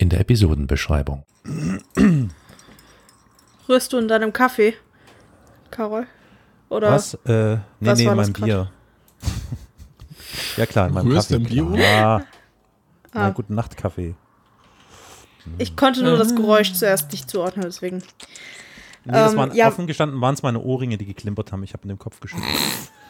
in der Episodenbeschreibung. Rührst du in deinem Kaffee, Carol? Oder Was? Äh, nee, was nee, war in das meinem grad? Bier. ja klar, in meinem Rührst Kaffee. Bier? Ja, Ah. mein guten Nacht Kaffee. ich konnte nur das Geräusch zuerst nicht zuordnen, deswegen. Nee, das Ähm, waren ja. offen gestanden, waren es meine Ohrringe, die geklimpert haben. Ich habe in den Kopf geschüttelt.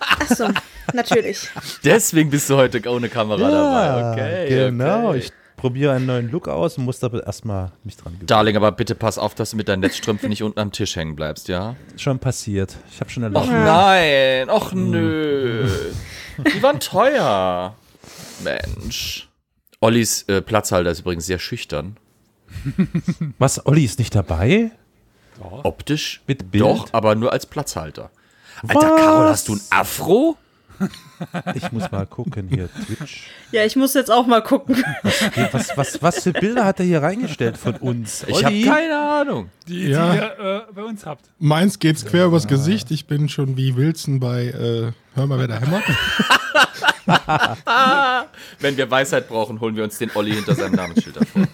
Achso, natürlich. Deswegen bist du heute ohne Kamera dabei. Okay. genau. Okay. Ich probiere einen neuen Look aus und muss aber erstmal mich dran gewöhnen. Darling, aber bitte pass auf, dass du mit deinen Netzstrümpfen nicht unten am Tisch hängen bleibst, ja? Schon passiert. Ich habe schon Och erlaubt. nein, och nö. Die waren teuer. Mensch. Ollis äh, Platzhalter ist übrigens sehr schüchtern. Was? Olli ist nicht dabei? Optisch Mit Bild? doch, aber nur als Platzhalter. Alter, Was? Carol, hast du ein Afro? Ich muss mal gucken hier. Twitch. Ja, ich muss jetzt auch mal gucken. Was, was, was für Bilder hat er hier reingestellt von uns? Ich habe Olli? keine Ahnung. Die, Ja. die ihr äh, bei uns habt. Meins geht's quer übers Gesicht. Ich bin schon wie Wilson bei äh, Hör mal, wer da hämmert. Wenn wir Weisheit brauchen, holen wir uns den Olli hinter seinem Namensschild hervor.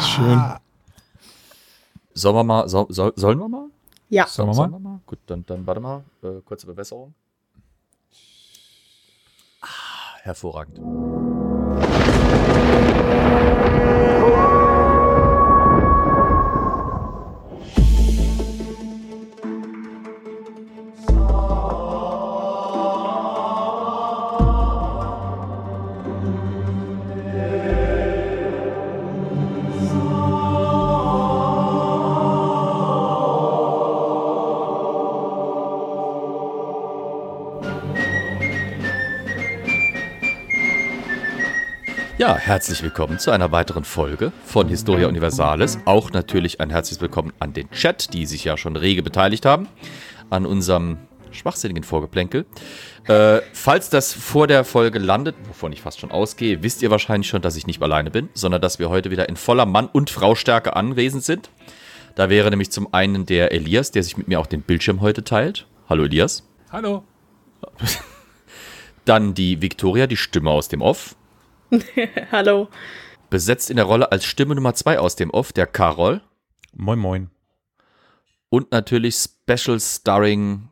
Schön. Sollen wir mal, soll, soll, sollen wir mal? Ja. Sollen wir Sollen mal? wir mal? Gut, dann, dann warte mal. Äh, kurze Bewässerung. Ah, hervorragend. Herzlich willkommen zu einer weiteren Folge von Historia Universalis. Auch natürlich ein herzliches Willkommen an den Chat, die sich ja schon rege beteiligt haben, an unserem schwachsinnigen Vorgeplänkel. Äh, falls das vor der Folge landet, wovon ich fast schon ausgehe, wisst ihr wahrscheinlich schon, dass ich nicht alleine bin, sondern dass wir heute wieder in voller Mann- und Fraustärke anwesend sind. Da wäre nämlich zum einen der Elias, der sich mit mir auch den Bildschirm heute teilt. Hallo Elias. Hallo. Dann die Victoria, die Stimme aus dem Off. Hallo. Besetzt in der Rolle als Stimme Nummer 2 aus dem Off, der Karol. Moin, moin. Und natürlich Special Starring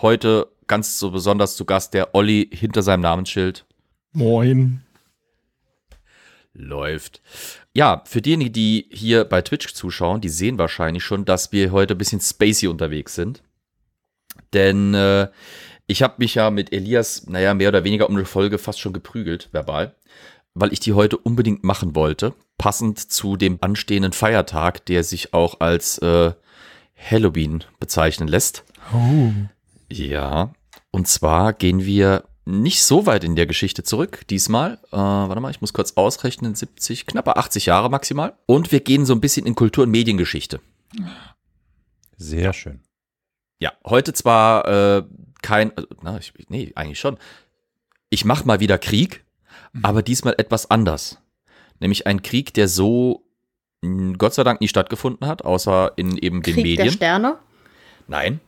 heute ganz so besonders zu Gast der Olli hinter seinem Namensschild. Moin. Läuft. Ja, für diejenigen, die hier bei Twitch zuschauen, die sehen wahrscheinlich schon, dass wir heute ein bisschen spacey unterwegs sind. Denn äh, ich habe mich ja mit Elias, naja, mehr oder weniger um eine Folge fast schon geprügelt, verbal, weil ich die heute unbedingt machen wollte, passend zu dem anstehenden Feiertag, der sich auch als äh, Halloween bezeichnen lässt. Oh. Ja, und zwar gehen wir nicht so weit in der Geschichte zurück, diesmal. Äh, warte mal, ich muss kurz ausrechnen, 70, knappe 80 Jahre maximal. Und wir gehen so ein bisschen in Kultur- und Mediengeschichte. Sehr schön. Ja, heute zwar äh, kein, also, na, ich, nee, eigentlich schon. Ich mache mal wieder Krieg, aber diesmal etwas anders. Nämlich ein Krieg, der so Gott sei Dank nie stattgefunden hat, außer in eben den Krieg der Medien. Sterne. Nein.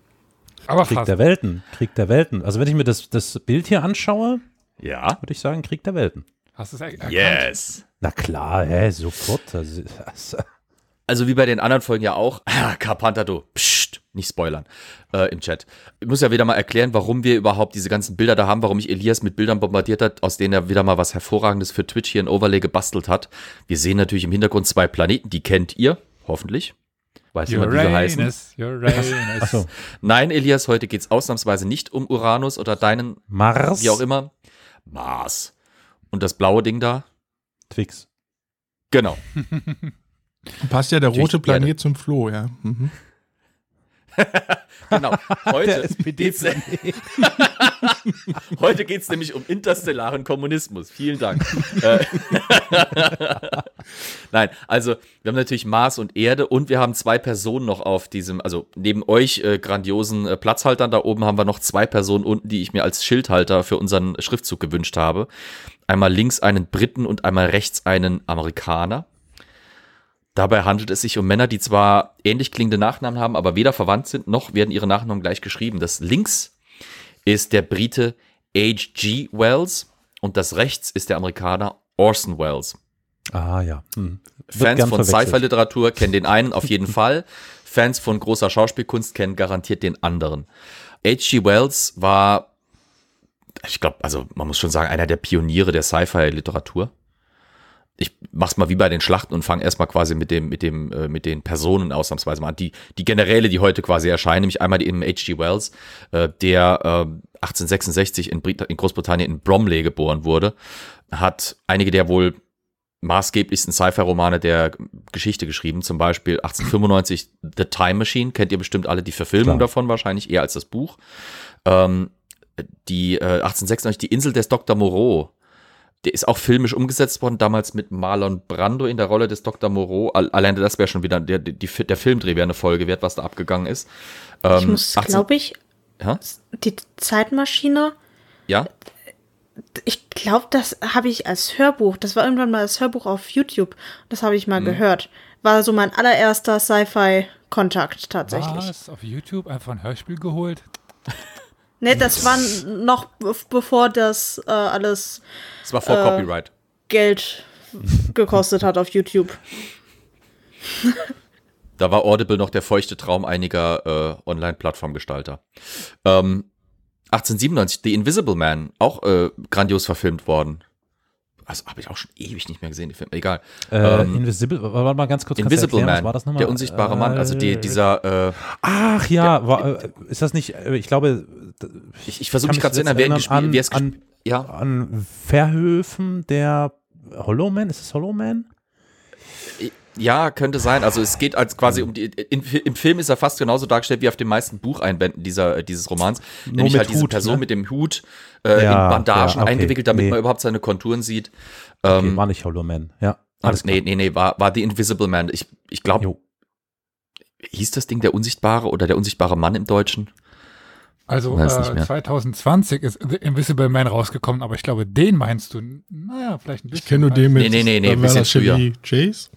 Aber Krieg fast. der Welten. Krieg der Welten. Also wenn ich mir das, das Bild hier anschaue, Ja. würde ich sagen, Krieg der Welten. Hast du es er erkannt? Yes. Na klar, hä, sofort. Also, also, Also wie bei den anderen Folgen ja auch. Carpanta, du. Psst, nicht spoilern äh, im Chat. Ich muss ja wieder mal erklären, warum wir überhaupt diese ganzen Bilder da haben, warum ich Elias mit Bildern bombardiert hat, aus denen er wieder mal was Hervorragendes für Twitch hier in Overlay gebastelt hat. Wir sehen natürlich im Hintergrund zwei Planeten, die kennt ihr, hoffentlich. Weiß jemand, wie sie heißen? Uranus, Uranus. Achso. Nein, Elias, heute geht es ausnahmsweise nicht um Uranus oder deinen, Mars. wie auch immer. Mars. Und das blaue Ding da? Twix. Genau. Passt ja der Natürlich rote. Planet zum Floh, ja. Mhm. Genau. Heute geht's, heute geht's nämlich um interstellaren Kommunismus. Vielen Dank. Äh, Nein, also wir haben natürlich Mars und Erde und wir haben zwei Personen noch auf diesem, also neben euch äh, grandiosen äh, Platzhaltern da oben haben wir noch zwei Personen unten, die ich mir als Schildhalter für unseren Schriftzug gewünscht habe. Einmal links einen Briten und einmal rechts einen Amerikaner. Dabei handelt es sich um Männer, die zwar ähnlich klingende Nachnamen haben, aber weder verwandt sind, noch werden ihre Nachnamen gleich geschrieben. Das links ist der Brite H.G. Wells und das rechts ist der Amerikaner Orson Welles. Ah ja. Hm. Fans von. Sci-Fi-Literatur kennen den einen auf jeden Fall. Fans von großer Schauspielkunst kennen garantiert den anderen. H.G. Wells war, ich glaube, also man muss schon sagen, einer der Pioniere der Sci-Fi-Literatur. Ich mach's mal wie bei den Schlachten und fange erstmal quasi mit dem, mit dem, äh, mit den Personen ausnahmsweise mal an. Die, die Generäle, die heute quasi erscheinen, nämlich einmal die in H.G. Wells, äh, der äh, 1866 in, Brit in Großbritannien in Bromley geboren wurde, hat einige der wohl maßgeblichsten Sci-Fi-Romane der Geschichte geschrieben, zum Beispiel 1895 The Time Machine, kennt ihr bestimmt alle die Verfilmung Klar. davon wahrscheinlich, eher als das Buch. Ähm, die äh, 1896 Die Insel des Dr. Moreau, der ist auch filmisch umgesetzt worden, damals mit Marlon Brando in der Rolle des Dr. Moreau. All, alleine das wäre schon wieder, der, die, der Filmdreh wäre eine Folge wert, was da abgegangen ist. Ähm, Ich muss, 18 glaube ich, Ja? die Zeitmaschine, Ja? ich glaube, das habe ich als Hörbuch, das war irgendwann mal das Hörbuch auf YouTube, das habe ich mal gehört. War so mein allererster Sci-Fi-Kontakt tatsächlich. Was? Auf YouTube einfach ein Hörspiel geholt? Ne, das war noch be- bevor das äh, alles Es war vor Äh, Copyright. Geld gekostet hat auf YouTube. Da war Audible noch der feuchte Traum einiger äh, Online-Plattformgestalter. Ähm, 1897, The Invisible Man, auch äh, grandios verfilmt worden. Also habe ich auch schon ewig nicht mehr gesehen, die Filme. Egal. Äh, Ähm, Invisible, warte mal ganz kurz. Invisible erklären, Man, war das nochmal? der unsichtbare Mann, also die, Äh, dieser, äh, Ach ja, war, äh, ist das nicht, äh, ich glaube, ich, ich versuche mich gerade zu erinnern, wer gespielt, wer es an- gespielt, ja, an Verhöfen, der Hollow Man, ist es Hollow Man? Ja, könnte sein. Also es geht als quasi um die, in, im Film ist er fast genauso dargestellt wie auf den meisten Bucheinbänden dieser, äh, dieses Romans. nämlich mit halt diese Hut, Person ne? mit dem Hut, äh, Ja, in Bandagen ja, okay, eingewickelt, damit nee. man überhaupt seine Konturen sieht. Okay, Ähm, war nicht Hollow Man, ja. Alles nee, nee, nee, war, war The Invisible Man. Ich, ich glaube, hieß das Ding der Unsichtbare oder der unsichtbare Mann im Deutschen? Also äh, mehr. 2020 ist The Invisible Man rausgekommen, aber ich glaube, den meinst du, naja, vielleicht ein bisschen. Ich kenne nur den mit Nee, nee, nee, nee, ein bisschen früher. Chase.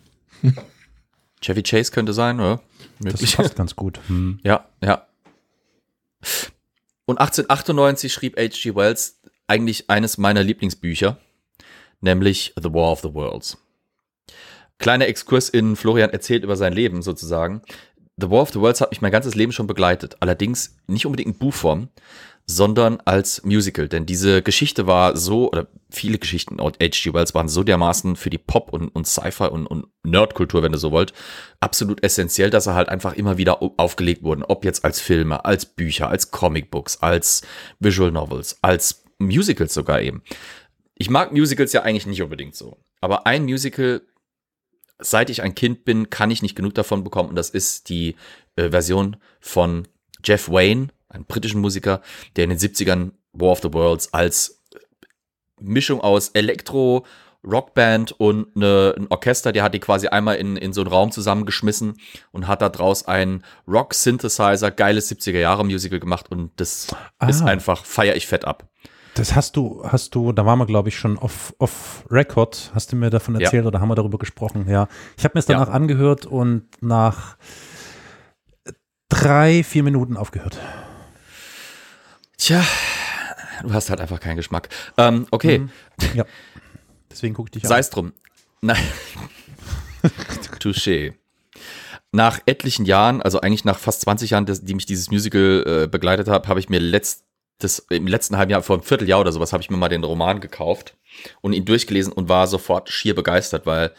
Chevy Chase könnte sein, oder? Das Möglich. passt ganz gut. Hm. Ja, ja. Und 1898 schrieb H.G. Wells eigentlich eines meiner Lieblingsbücher, nämlich The War of the Worlds. Kleiner Exkurs in Florian erzählt über sein Leben sozusagen. The War of the Worlds hat mich mein ganzes Leben schon begleitet. Allerdings nicht unbedingt in Buchform, sondern als Musical. Denn diese Geschichte war so, oder viele Geschichten aus H.G. Wells waren so dermaßen für die Pop- und, und Sci-Fi und, und Nerdkultur, wenn du so wollt, absolut essentiell, dass er halt einfach immer wieder au- aufgelegt wurden. Ob jetzt als Filme, als Bücher, als Comicbooks, als Visual Novels, als Musicals sogar eben. Ich mag Musicals ja eigentlich nicht unbedingt so. Aber ein Musical, seit ich ein Kind bin, kann ich nicht genug davon bekommen. Und das ist die äh, Version von Jeff Wayne, einem britischen Musiker, der in den 70ern War of the Worlds als Mischung aus Elektro, Rockband und eine, ein Orchester, der hat die quasi einmal in, in so einen Raum zusammengeschmissen und hat da draus ein Rock-Synthesizer, geiles 70er-Jahre-Musical gemacht und das Ah. ist einfach, feier ich fett ab. Das hast du, hast du, da waren wir, glaube ich, schon off, off Record, hast du mir davon Ja. erzählt oder haben wir darüber gesprochen, ja. Ich habe mir es danach angehört und nach drei, vier Minuten aufgehört. Tja, du hast halt einfach keinen Geschmack. Ähm, okay, Mhm. Ja. Deswegen gucke ich dich sei an. es drum. Nein. Touché. Nach etlichen Jahren, also eigentlich nach fast 20 Jahren, die mich dieses Musical äh, begleitet hat, habe ich mir letztes, im letzten halben Jahr, vor einem Vierteljahr oder sowas, habe ich mir mal den Roman gekauft und ihn durchgelesen und war sofort schier begeistert, weil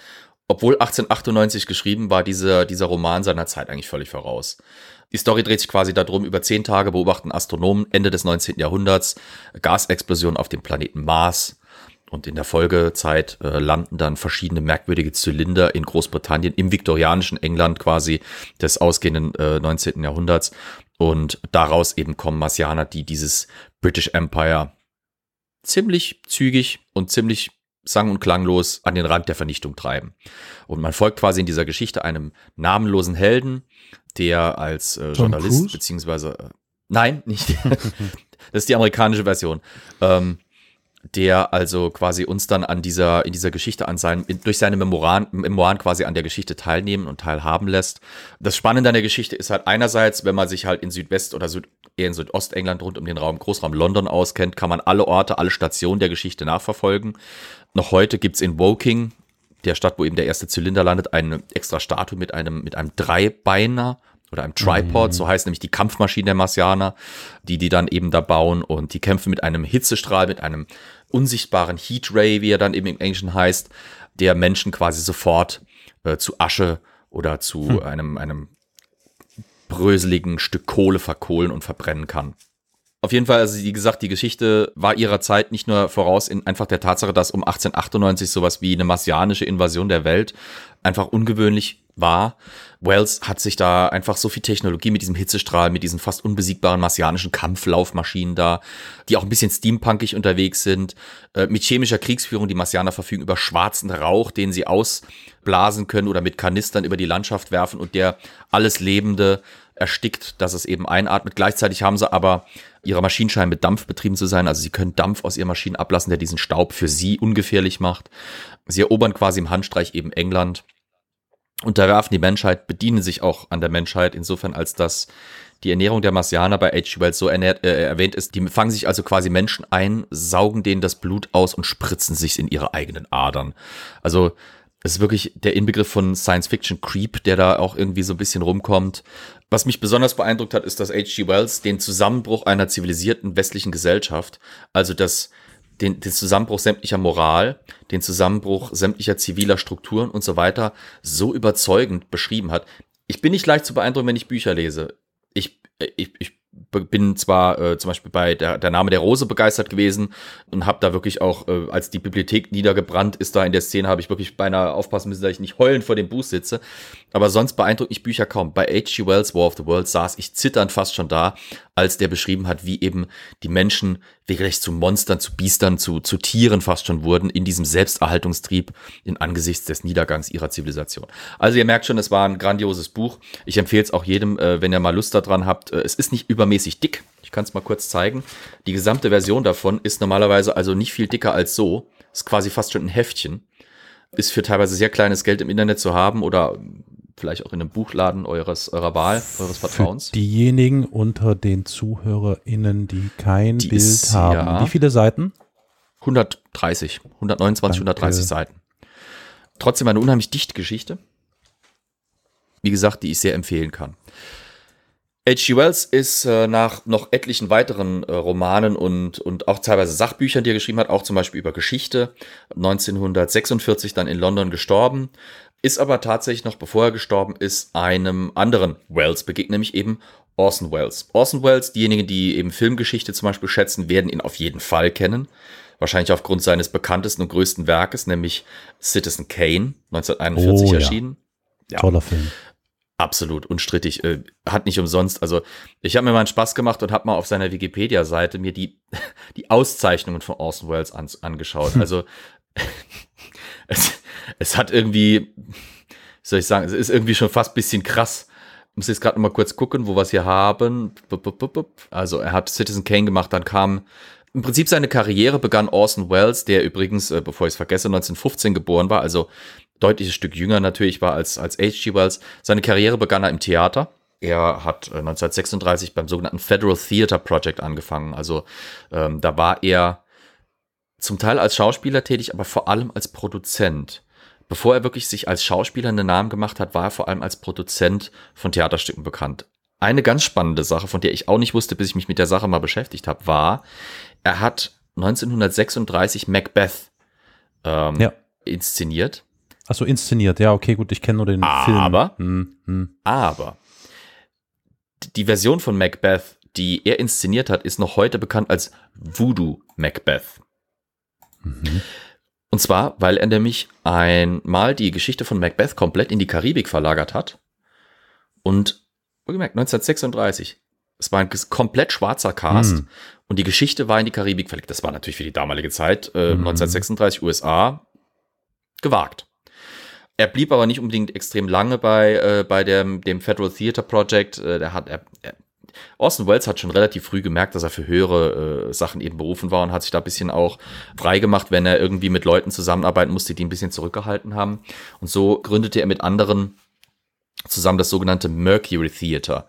obwohl 1898 geschrieben war, dieser, dieser Roman seiner Zeit eigentlich völlig voraus. Die Story dreht sich quasi darum, über zehn Tage beobachten Astronomen Ende des 19. Jahrhunderts Gasexplosion auf dem Planeten Mars. Und in der Folgezeit äh, landen dann verschiedene merkwürdige Zylinder in Großbritannien, im viktorianischen England quasi des ausgehenden äh, 19. Jahrhunderts. Und daraus eben kommen Marsianer, die dieses British Empire ziemlich zügig und ziemlich sang- und klanglos an den Rand der Vernichtung treiben. Und man folgt quasi in dieser Geschichte einem namenlosen Helden, der als äh, Journalist, Cruise? beziehungsweise, äh, nein, nicht, das ist die amerikanische Version, ähm, der also quasi uns dann an dieser, in dieser Geschichte an seinen, in, durch seine Memoiren, Memoiren quasi an der Geschichte teilnehmen und teilhaben lässt. Das Spannende an der Geschichte ist halt einerseits, wenn man sich halt in Südwest- oder Süd, eher in Südostengland rund um den Raum, Großraum London auskennt, kann man alle Orte, alle Stationen der Geschichte nachverfolgen. Noch heute gibt's in Woking, der Stadt, wo eben der erste Zylinder landet, eine extra Statue mit einem, mit einem Dreibeiner oder einem Tripod, so heißt nämlich die Kampfmaschine der Marsianer, die die dann eben da bauen und die kämpfen mit einem Hitzestrahl, mit einem unsichtbaren Heatray, wie er dann eben im Englischen heißt, der Menschen quasi sofort äh, zu Asche oder zu einem, einem bröseligen Stück Kohle verkohlen und verbrennen kann. Auf jeden Fall, also wie gesagt, die Geschichte war ihrer Zeit nicht nur voraus in einfach der Tatsache, dass um 1898 sowas wie eine marsianische Invasion der Welt einfach ungewöhnlich war. Wells hat sich da einfach so viel Technologie mit diesem Hitzestrahl, mit diesen fast unbesiegbaren marsianischen Kampflaufmaschinen da, die auch ein bisschen steampunkig unterwegs sind, äh, mit chemischer Kriegsführung. Die Marsianer verfügen über schwarzen Rauch, den sie ausblasen können oder mit Kanistern über die Landschaft werfen und der alles Lebende erstickt, dass es eben einatmet. Gleichzeitig haben sie aber ihre Maschinen scheinen mit Dampf betrieben zu sein. Also sie können Dampf aus ihren Maschinen ablassen, der diesen Staub für sie ungefährlich macht. Sie erobern quasi im Handstreich eben England, unterwerfen die Menschheit, bedienen sich auch an der Menschheit, insofern als dass die Ernährung der Marsianer bei H.G. Wells so ernährt, äh, erwähnt ist. Die fangen sich also quasi Menschen ein, saugen denen das Blut aus und spritzen sich in ihre eigenen Adern. Also es ist wirklich der Inbegriff von Science-Fiction-Creep, der da auch irgendwie so ein bisschen rumkommt. Was mich besonders beeindruckt hat, ist, dass H.G. Wells den Zusammenbruch einer zivilisierten westlichen Gesellschaft, also das, den, den Zusammenbruch sämtlicher Moral, den Zusammenbruch sämtlicher ziviler Strukturen und so weiter so überzeugend beschrieben hat. Ich bin nicht leicht zu beeindrucken, wenn ich Bücher lese. Ich, ich, ich bin zwar äh, zum Beispiel bei der, der Name der Rose begeistert gewesen und habe da wirklich auch, äh, als die Bibliothek niedergebrannt ist, da in der Szene habe ich wirklich beinahe aufpassen müssen, dass ich nicht heulend vor dem Buch sitze. Aber sonst beeindruckt mich Bücher kaum. Bei H.G. Wells War of the World saß ich zitternd fast schon da, als der beschrieben hat, wie eben die Menschen wirklich zu Monstern, zu Biestern, zu, zu Tieren fast schon wurden in diesem Selbsterhaltungstrieb in angesichts des Niedergangs ihrer Zivilisation. Also ihr merkt schon, es war ein grandioses Buch. Ich empfehle es auch jedem, äh, wenn ihr mal Lust daran habt. Äh, es ist nicht übermäßig dick. Ich kann es mal kurz zeigen. Die gesamte Version davon ist normalerweise also nicht viel dicker als so. Ist quasi fast schon ein Heftchen. Ist für teilweise sehr kleines Geld im Internet zu haben oder vielleicht auch in einem Buchladen eures, eurer Wahl, eures Vertrauens. Diejenigen unter den ZuhörerInnen, die kein Die Bild ist- haben. ja. Wie viele Seiten? 130, 129, Danke. 130 Seiten. Trotzdem eine unheimlich dichte Geschichte. Wie gesagt, die ich sehr empfehlen kann. H.G. Wells ist äh, nach noch etlichen weiteren äh, Romanen und, und auch teilweise Sachbüchern, die er geschrieben hat, auch zum Beispiel über Geschichte, 1946 dann in London gestorben, ist aber tatsächlich noch bevor er gestorben ist, einem anderen Wells begegnet, nämlich eben Orson Welles. Orson Welles, diejenigen, die eben Filmgeschichte zum Beispiel schätzen, werden ihn auf jeden Fall kennen. Wahrscheinlich aufgrund seines bekanntesten und größten Werkes, nämlich Citizen Kane, 1941 Oh, ja. erschienen. Ja. Toller Film. Absolut unstrittig. Äh, hat nicht umsonst. Also ich habe mir mal einen Spaß gemacht und habe mal auf seiner Wikipedia-Seite mir die, die Auszeichnungen von Orson Welles an, angeschaut. Also es, es hat irgendwie, wie soll ich sagen, es ist irgendwie schon fast ein bisschen krass. Ich muss jetzt gerade mal kurz gucken, wo wir es hier haben. Also er hat Citizen Kane gemacht, dann kam im Prinzip seine Karriere begann Orson Welles, der übrigens, äh, bevor ich es vergesse, 1915 geboren war, also deutliches Stück jünger natürlich war als, als H.G. Wells. Seine Karriere begann er im Theater. Er hat äh, 1936 beim sogenannten Federal Theater Project angefangen. Also ähm, da war er zum Teil als Schauspieler tätig, aber vor allem als Produzent. Bevor er wirklich sich als Schauspieler einen Namen gemacht hat, war er vor allem als Produzent von Theaterstücken bekannt. Eine ganz spannende Sache, von der ich auch nicht wusste, bis ich mich mit der Sache mal beschäftigt habe, war, er hat 1936 Macbeth ähm, Ja. inszeniert. Achso, inszeniert. Ja, okay, gut, ich kenne nur den Film. Aber- Hm, hm. Aber die Version von Macbeth, die er inszeniert hat, ist noch heute bekannt als Voodoo Macbeth. Und zwar, weil er nämlich einmal die Geschichte von Macbeth komplett in die Karibik verlagert hat. Und, wohlgemerkt, 1936. Es war ein komplett schwarzer Cast. Hm. Und die Geschichte war in die Karibik verlegt. Das war natürlich für die damalige Zeit, äh, 1936 USA, gewagt. Er blieb aber nicht unbedingt extrem lange bei, äh, bei dem, dem Federal Theater Project. Äh, der hat, er, er, Orson Welles hat schon relativ früh gemerkt, dass er für höhere äh, Sachen eben berufen war und hat sich da ein bisschen auch frei gemacht, wenn er irgendwie mit Leuten zusammenarbeiten musste, die ein bisschen zurückgehalten haben. Und so gründete er mit anderen zusammen das sogenannte Mercury Theater.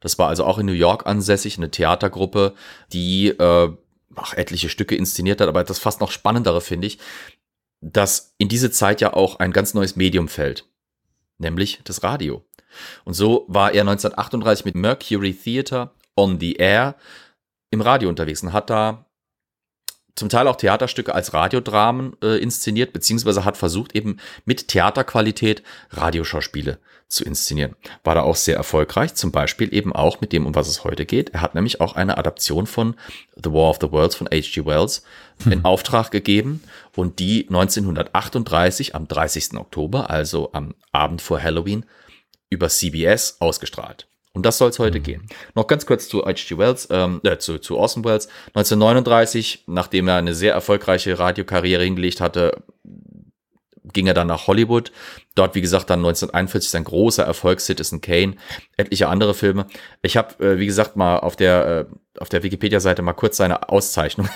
Das war also auch in New York ansässig, eine Theatergruppe, die äh, ach, etliche Stücke inszeniert hat, aber das fast noch spannendere finde ich, dass in diese Zeit ja auch ein ganz neues Medium fällt, nämlich das Radio. Und so war er 1938 mit Mercury Theater on the Air im Radio unterwegs und hat da zum Teil auch Theaterstücke als Radiodramen äh, inszeniert, beziehungsweise hat versucht, eben mit Theaterqualität Radioschauspiele zu inszenieren. War da auch sehr erfolgreich, zum Beispiel eben auch mit dem, um was es heute geht. Er hat nämlich auch eine Adaption von The War of the Worlds von H.G. Wells in Auftrag gegeben und die 1938 am 30. Oktober, also am Abend vor Halloween, über CBS ausgestrahlt. Um das soll es heute gehen. Noch ganz kurz zu H.G. Wells, ähm, äh, zu, zu Orson Welles. 1939, nachdem er eine sehr erfolgreiche Radiokarriere hingelegt hatte, ging er dann nach Hollywood. Dort, wie gesagt, dann 1941 sein großer Erfolg, Citizen Kane, etliche andere Filme. Ich habe, äh, wie gesagt, mal auf der, äh, auf der Wikipedia-Seite mal kurz seine Auszeichnung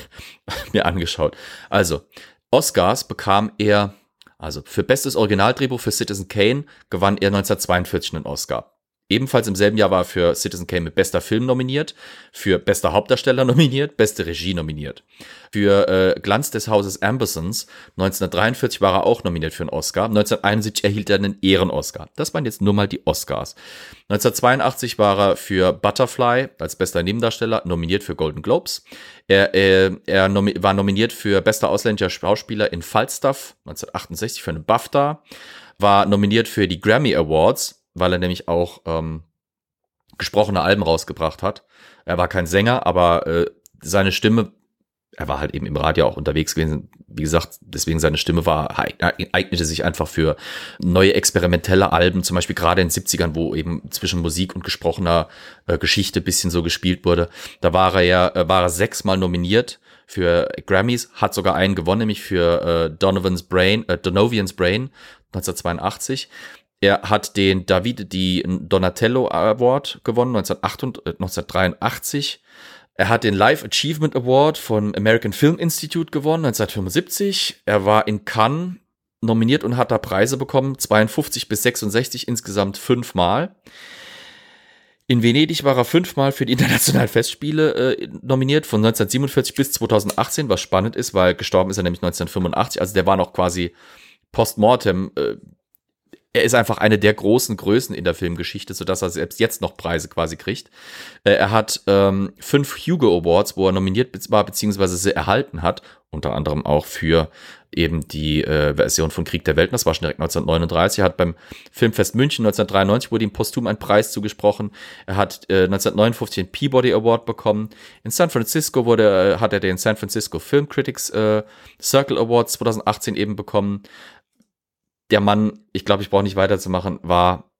mir angeschaut. Also, Oscars bekam er, also für bestes Originaldrehbuch für Citizen Kane gewann er 1942 einen Oscar. Ebenfalls im selben Jahr war er für Citizen Kane mit bester Film nominiert, für bester Hauptdarsteller nominiert, beste Regie nominiert. Für äh, Glanz des Hauses Ambersons 1943 war er auch nominiert für einen Oscar. 1971 erhielt er einen Ehren-Oscar. Das waren jetzt nur mal die Oscars. 1982 war er für Butterfly als bester Nebendarsteller nominiert für Golden Globes. Er, äh, er nomi war nominiert für bester ausländischer Schauspieler in Falstaff 1968 für einen BAFTA. War nominiert für die Grammy Awards weil er nämlich auch ähm, gesprochene Alben rausgebracht hat. Er war kein Sänger, aber äh, seine Stimme, er war halt eben im Radio auch unterwegs gewesen. Wie gesagt, deswegen seine Stimme war, eignete sich einfach für neue experimentelle Alben, zum Beispiel gerade in den 70ern, wo eben zwischen Musik und gesprochener äh, Geschichte bisschen so gespielt wurde. Da war er ja, äh, war er sechsmal nominiert für Grammys, hat sogar einen gewonnen, nämlich für äh, Donovan's Brain, äh, Donovan's Brain 1982. Er hat den Davide di Donatello Award gewonnen, 1983. Er hat den Life Achievement Award von American Film Institute gewonnen, 1975. Er war in Cannes nominiert und hat da Preise bekommen, 52 bis 66, insgesamt fünfmal. In Venedig war er fünfmal für die internationalen Festspiele äh, nominiert, von 1947 bis 2018, was spannend ist, weil gestorben ist er nämlich 1985, also der war noch quasi postmortem äh, er ist einfach eine der großen Größen in der Filmgeschichte, sodass er selbst jetzt noch Preise quasi kriegt. Äh, er hat ähm, fünf Hugo Awards, wo er nominiert war, beziehungsweise sie erhalten hat, unter anderem auch für eben die äh, Version von Krieg der Welten, das war schon direkt 1939. Er hat beim Filmfest München 1993 wurde ihm posthum ein Preis zugesprochen. Er hat äh, 1959 den Peabody Award bekommen. In San Francisco wurde, äh, hat er den San Francisco Film Critics äh, Circle Award 2018 eben bekommen der Mann, ich glaube, ich brauche nicht weiterzumachen, war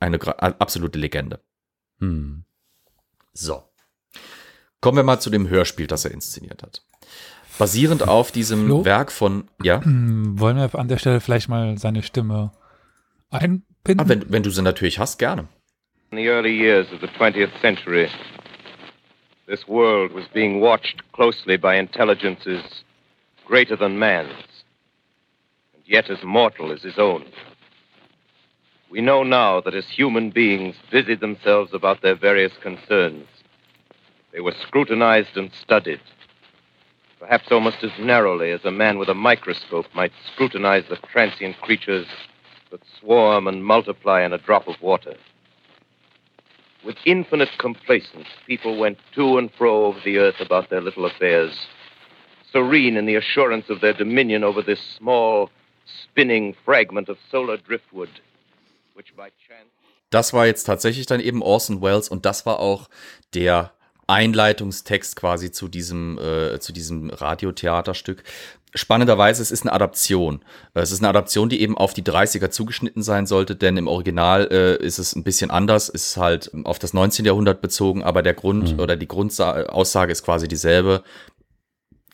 eine absolute Legende. Hm. So. Kommen wir mal zu dem Hörspiel, das er inszeniert hat. Basierend auf diesem Flo? Werk von, ja, Wollen wir an der Stelle vielleicht mal seine Stimme einbinden? ah, wenn, wenn du sie natürlich hast, gerne. In the early years of the 20th century, this world was being watched closely by intelligences greater than man's, yet as mortal as his own. We know now that as human beings busied themselves about their various concerns, they were scrutinized and studied, perhaps almost as narrowly as a man with a microscope might scrutinize the transient creatures that swarm and multiply in a drop of water. With infinite complacence, people went to and fro over the earth about their little affairs, serene in the assurance of their dominion over this small, spinning fragment of solar driftwood, which by chance. Das war jetzt tatsächlich dann eben Orson Welles und das war auch der Einleitungstext quasi zu diesem, äh, zu diesem Radiotheaterstück. Spannenderweise, es ist eine Adaption. Es ist eine Adaption, die eben auf die 30er zugeschnitten sein sollte, denn im Original äh, ist es ein bisschen anders, ist halt auf das 19. Jahrhundert bezogen, aber der Grund Mhm. oder die Grundaussage ist quasi dieselbe.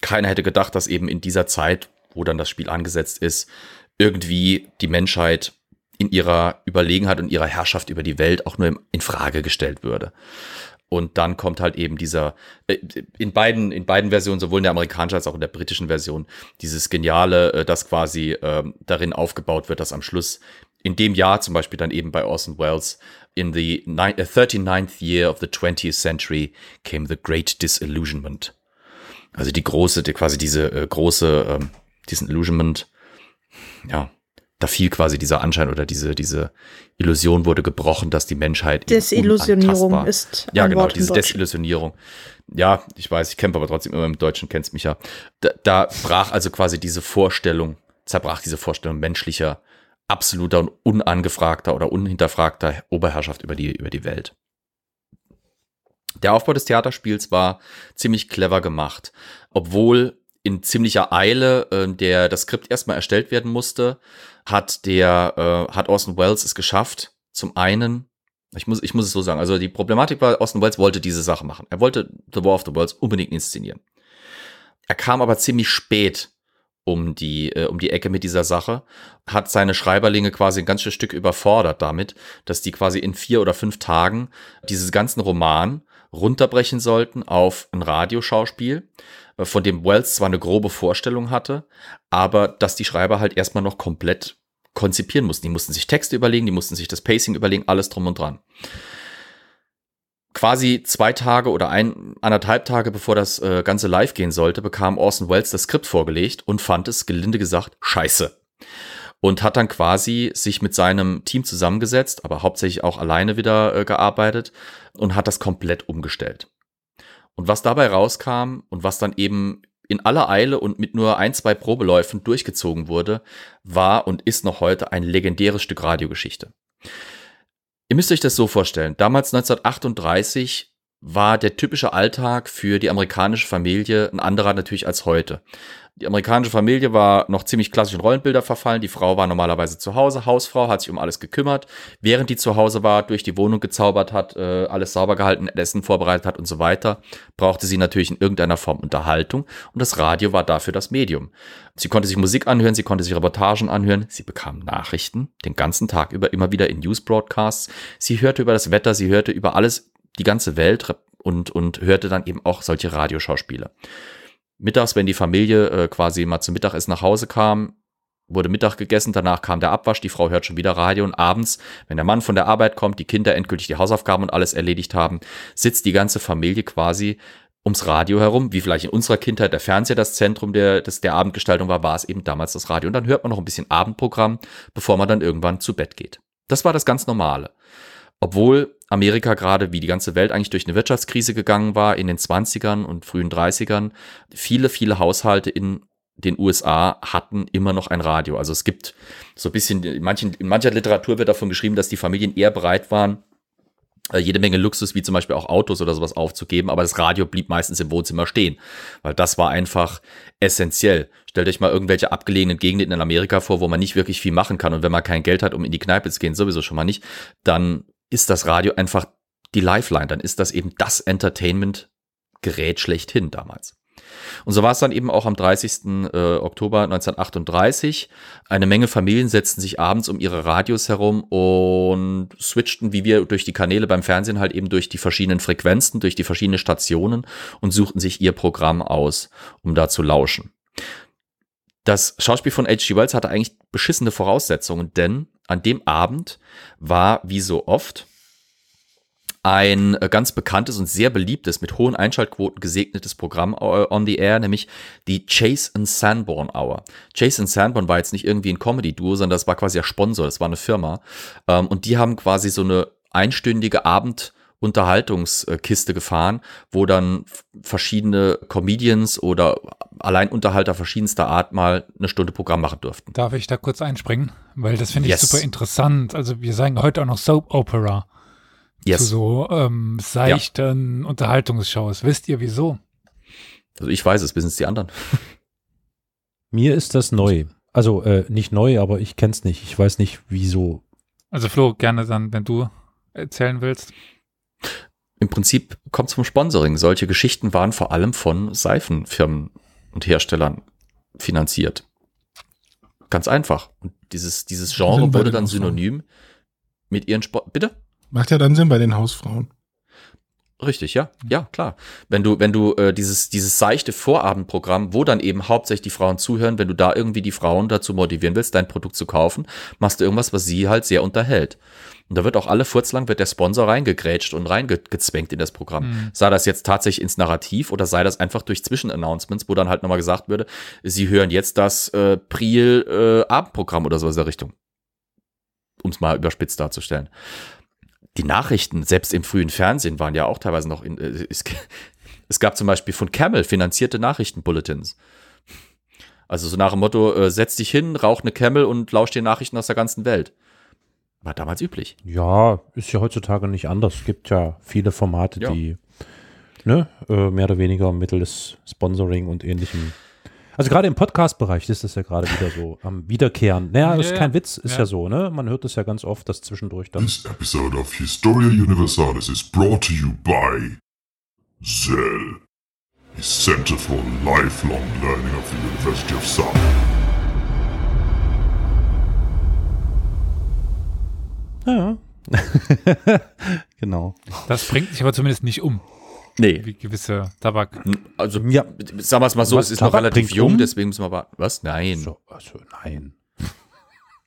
Keiner hätte gedacht, dass eben in dieser Zeit, wo dann das Spiel angesetzt ist, irgendwie die Menschheit in ihrer Überlegenheit und ihrer Herrschaft über die Welt auch nur in Frage gestellt würde. Und dann kommt halt eben dieser, äh, in beiden, in beiden Versionen, sowohl in der amerikanischen als auch in der britischen Version, dieses Geniale, äh, das quasi ähm, darin aufgebaut wird, dass am Schluss in dem Jahr zum Beispiel dann eben bei Orson Welles in the ni- uh, 39th year of the 20th century came the great disillusionment. Also die große, die, quasi diese äh, große, ähm, diesen Illusionment, ja, da fiel quasi dieser Anschein oder diese, diese Illusion wurde gebrochen, dass die Menschheit Desillusionierung ist ja, genau, Wort diese. Desillusionierung. Ja, ich weiß, ich kämpfe aber trotzdem immer im Deutschen, kennst mich ja. Da, da brach also quasi diese Vorstellung, zerbrach diese Vorstellung menschlicher, absoluter und unangefragter oder unhinterfragter Oberherrschaft über die, über die Welt. Der Aufbau des Theaterspiels war ziemlich clever gemacht, obwohl in ziemlicher Eile äh, der das Skript erstmal erstellt werden musste, hat der äh, hat Orson Welles es geschafft. Zum einen, ich muss ich muss es so sagen, also die Problematik war, Orson Welles wollte diese Sache machen. Er wollte The War of the Worlds unbedingt inszenieren. Er kam aber ziemlich spät um die, äh, um die Ecke mit dieser Sache, hat seine Schreiberlinge quasi ein ganzes Stück überfordert damit, dass die quasi in vier oder fünf Tagen dieses ganzen Roman runterbrechen sollten auf ein Radioschauspiel, von dem Wells zwar eine grobe Vorstellung hatte, aber dass die Schreiber halt erstmal noch komplett konzipieren mussten. Die mussten sich Texte überlegen, die mussten sich das Pacing überlegen, alles drum und dran. Quasi zwei Tage oder ein, anderthalb Tage bevor das äh, Ganze live gehen sollte, bekam Orson Welles das Skript vorgelegt und fand es, gelinde gesagt, scheiße. Und hat dann quasi sich mit seinem Team zusammengesetzt, aber hauptsächlich auch alleine wieder äh, gearbeitet und hat das komplett umgestellt. Und was dabei rauskam und was dann eben in aller Eile und mit nur ein, zwei Probeläufen durchgezogen wurde, war und ist noch heute ein legendäres Stück Radiogeschichte. Ihr müsst euch das so vorstellen. Damals 1938 war der typische Alltag für die amerikanische Familie ein anderer natürlich als heute. Die amerikanische Familie war noch ziemlich klassischen Rollenbilder verfallen. Die Frau war normalerweise zu Hause, Hausfrau, hat sich um alles gekümmert. Während die zu Hause war, durch die Wohnung gezaubert hat, äh, alles sauber gehalten, Essen vorbereitet hat und so weiter, brauchte sie natürlich in irgendeiner Form Unterhaltung. Und das Radio war dafür das Medium. Sie konnte sich Musik anhören, sie konnte sich Reportagen anhören, sie bekam Nachrichten den ganzen Tag über, immer wieder in News-Broadcasts. Sie hörte über das Wetter, sie hörte über alles, die ganze Welt und, und hörte dann eben auch solche Radioschauspiele. Mittags, wenn die Familie äh, quasi mal zum Mittagessen nach Hause kam, wurde Mittag gegessen, danach kam der Abwasch, die Frau hört schon wieder Radio und abends, wenn der Mann von der Arbeit kommt, die Kinder endgültig die Hausaufgaben und alles erledigt haben, sitzt die ganze Familie quasi ums Radio herum, wie vielleicht in unserer Kindheit der Fernseher das Zentrum der, des, der Abendgestaltung war, war es eben damals das Radio. Und dann hört man noch ein bisschen Abendprogramm, bevor man dann irgendwann zu Bett geht. Das war das ganz Normale. Obwohl Amerika gerade wie die ganze Welt eigentlich durch eine Wirtschaftskrise gegangen war in den 20ern und frühen 30ern, viele, viele Haushalte in den USA hatten immer noch ein Radio. Also es gibt so ein bisschen, in, manchen, in mancher Literatur wird davon geschrieben, dass die Familien eher bereit waren, äh, jede Menge Luxus, wie zum Beispiel auch Autos oder sowas aufzugeben, aber das Radio blieb meistens im Wohnzimmer stehen, weil das war einfach essentiell. Stellt euch mal irgendwelche abgelegenen Gegenden in Amerika vor, wo man nicht wirklich viel machen kann und wenn man kein Geld hat, um in die Kneipe zu gehen, sowieso schon mal nicht, dann ist das Radio einfach die Lifeline, dann ist das eben das Entertainment-Gerät schlechthin damals. Und so war es dann eben auch am 30. Äh, Oktober 1938. Eine Menge Familien setzten sich abends um ihre Radios herum und switchten, wie wir durch die Kanäle beim Fernsehen halt eben durch die verschiedenen Frequenzen, durch die verschiedenen Stationen und suchten sich ihr Programm aus, um da zu lauschen. Das Schauspiel von H.G. Wells hatte eigentlich beschissene Voraussetzungen, denn an dem Abend war, wie so oft, ein äh, ganz bekanntes und sehr beliebtes, mit hohen Einschaltquoten gesegnetes Programm äh, on the air, nämlich die Chase and Sanborn Hour. Chase and Sanborn war jetzt nicht irgendwie ein Comedy-Duo, sondern das war quasi der Sponsor, das war eine Firma. Ähm, und die haben quasi so eine einstündige Abend- Unterhaltungskiste gefahren, wo dann verschiedene Comedians oder Alleinunterhalter verschiedenster Art mal eine Stunde Programm machen durften. Darf ich da kurz einspringen? Weil das finde ich Yes. super interessant. Also wir sagen heute auch noch Soap Opera. Yes. zu so ähm, seichten Unterhaltungsshows. Wisst ihr wieso? Also ich weiß es, wissen es die anderen. Mir ist das neu. Also äh, nicht neu, aber ich kenn's nicht. Ich weiß nicht, wieso. Also Flo, gerne dann, wenn du erzählen willst. Im Prinzip kommt es vom Sponsoring. Solche Geschichten waren vor allem von Seifenfirmen und Herstellern finanziert. Ganz einfach. Und dieses, dieses Genre wurde dann synonym mit ihren Sport. Bitte? Macht ja dann Sinn bei den Hausfrauen. Richtig, ja, ja, klar. Wenn du, wenn du äh, dieses, dieses seichte Vorabendprogramm, wo dann eben hauptsächlich die Frauen zuhören, wenn du da irgendwie die Frauen dazu motivieren willst, dein Produkt zu kaufen, machst du irgendwas, was sie halt sehr unterhält. Und da wird auch alle furzlang wird der Sponsor reingegrätscht und reingezwängt in das Programm. Mhm. Sei das jetzt tatsächlich ins Narrativ oder sei das einfach durch Zwischenannouncements, wo dann halt nochmal gesagt würde, sie hören jetzt das äh, Priel äh, Abendprogramm oder sowas in der Richtung. Um es mal überspitzt darzustellen die Nachrichten, selbst im frühen Fernsehen, waren ja auch teilweise noch in. Äh, es, es gab zum Beispiel von Camel finanzierte Nachrichtenbulletins. Also so nach dem Motto, äh, setz dich hin, rauch eine Camel und lausch dir Nachrichten aus der ganzen Welt. War damals üblich. Ja, ist ja heutzutage nicht anders. Es gibt ja viele Formate, Ja. die ne, äh, mehr oder weniger mittels Sponsoring und ähnlichem. Also gerade im Podcast-Bereich ist das ja gerade wieder so am Wiederkehren. Naja, das ist Ja, kein Witz, ist ja. ja. so, ne? Man hört es ja ganz oft, dass zwischendurch dann. This episode of Historia Universalis is brought to you by Zell, a center for lifelong learning of the University of Sun. Ja. genau. Das bringt dich aber zumindest nicht um, Nee. wie gewisse Tabak. Also, Ja. sagen wir es mal so, Was, es ist noch Tabak relativ bringt jung, um? deswegen müssen wir warten. Was? Nein. So, also nein.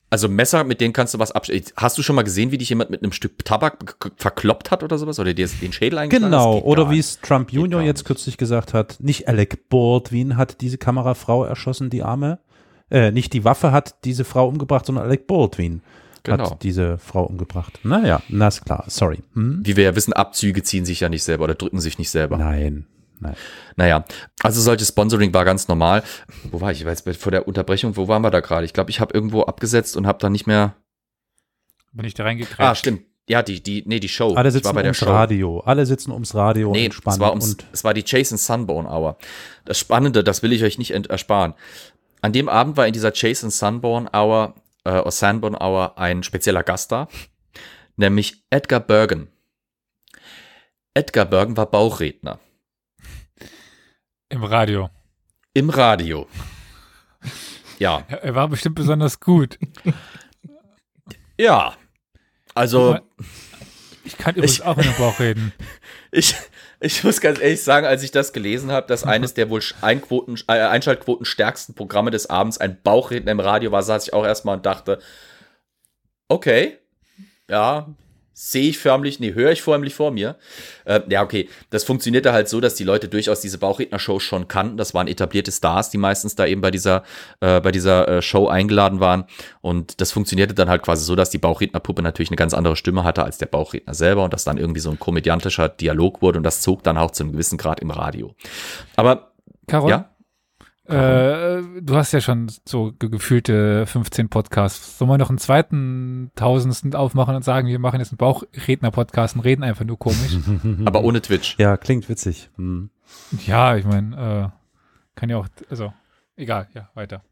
Also Messer, mit denen kannst du was abschneiden. Hast du schon mal gesehen, wie dich jemand mit einem Stück Tabak verkloppt hat oder sowas? Oder dir den Schädel eingeschlagen? Genau, oder wie es Trump Geht Junior jetzt kürzlich gesagt hat, nicht Alec Baldwin hat diese Kamerafrau erschossen, die Arme. Äh, nicht die Waffe hat diese Frau umgebracht, sondern Alec Baldwin Genau. hat diese Frau umgebracht. Naja, na ist klar, sorry. Hm? Wie wir ja wissen, Abzüge ziehen sich ja nicht selber oder drücken sich nicht selber. Nein, nein. Naja, also solches Sponsoring war ganz normal. Wo war ich? Ich weiß, vor der Unterbrechung, wo waren wir da gerade? Ich glaube, ich habe irgendwo abgesetzt und habe dann nicht mehr. Bin ich da reingekriegt? Ah, stimmt. Ja, die, die, nee, die Show. Alle sitzen war bei der ums Show. Radio. Alle sitzen ums Radio Nee, entspannt. es war, ums, und es war die Chase and Sunbone Hour. Das Spannende, das will ich euch nicht ersparen. An dem Abend war in dieser Chase and Sunbone Hour, äh, oder Sunbone Hour ein spezieller Gast da, nämlich Edgar Bergen. Edgar Bergen war Bauchredner Im Radio. im Radio. Ja, Ja, Er war bestimmt besonders gut. ja. Also, Ich kann übrigens Ich- auch in den Bauch reden. Ich, ich muss ganz ehrlich sagen, als ich das gelesen habe, dass eines der wohl Einquoten, äh, Einschaltquoten stärksten Programme des Abends ein Bauchredner im Radio war, saß ich auch erstmal und dachte, okay, ja, sehe ich förmlich, nee, höre ich förmlich vor mir. Äh, ja, okay, das funktionierte halt so, dass die Leute durchaus diese Bauchredner-Show schon kannten. Das waren etablierte Stars, die meistens da eben bei dieser, äh, bei dieser äh, Show eingeladen waren. Und das funktionierte dann halt quasi so, dass die Bauchrednerpuppe natürlich eine ganz andere Stimme hatte als der Bauchredner selber und das dann irgendwie so ein komödiantischer Dialog wurde und das zog dann auch zu einem gewissen Grad im Radio. Aber Carol? ja, Äh, du hast ja schon so ge gefühlte 15 Podcasts. Sollen wir noch einen zweiten Tausendsten aufmachen und sagen, wir machen jetzt einen Bauchredner-Podcast und reden einfach nur komisch? aber ohne Twitch. ja, klingt witzig. Hm. ja, ich meine, äh, kann ja auch, also, egal, ja, weiter.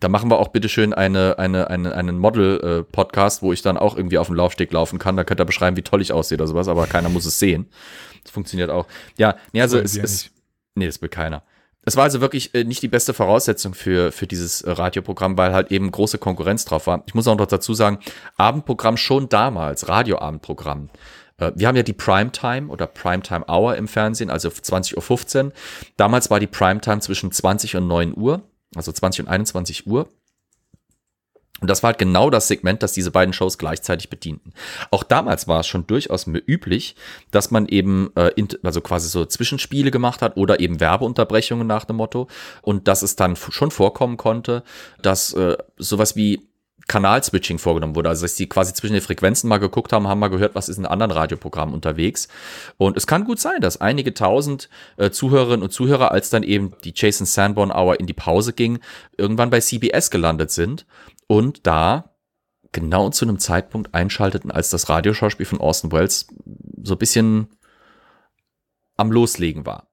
Da machen wir auch bitteschön eine, eine, eine, einen Model-Podcast, wo ich dann auch irgendwie auf dem Laufsteg laufen kann. Da könnt ihr beschreiben, wie toll ich aussehe oder sowas, aber keiner muss es sehen. Das funktioniert auch. Ja, nee, also es ja ist. Nee, das will keiner. Es war also wirklich äh, nicht die beste Voraussetzung für, für dieses äh, Radioprogramm, weil halt eben große Konkurrenz drauf war. Ich muss auch noch dazu sagen, Abendprogramm schon damals, Radioabendprogramm. Äh, wir haben ja die Primetime oder Primetime Hour im Fernsehen, also 20.15 Uhr. Damals war die Primetime zwischen 20 und 9 Uhr, also 20 und 21 Uhr. Und das war halt genau das Segment, das diese beiden Shows gleichzeitig bedienten. Auch damals war es schon durchaus üblich, dass man eben äh, int- also quasi so Zwischenspiele gemacht hat oder eben Werbeunterbrechungen nach dem Motto. Und dass es dann schon vorkommen konnte, dass äh, sowas wie Kanalswitching vorgenommen wurde. Also dass die quasi zwischen den Frequenzen mal geguckt haben, haben mal gehört, was ist in anderen Radioprogrammen unterwegs. Und es kann gut sein, dass einige tausend äh, Zuhörerinnen und Zuhörer, als dann eben die Jason Sanborn Hour in die Pause ging, irgendwann bei CBS gelandet sind und da genau zu einem Zeitpunkt einschalteten, als das Radioschauspiel von Orson Welles so ein bisschen am Loslegen war.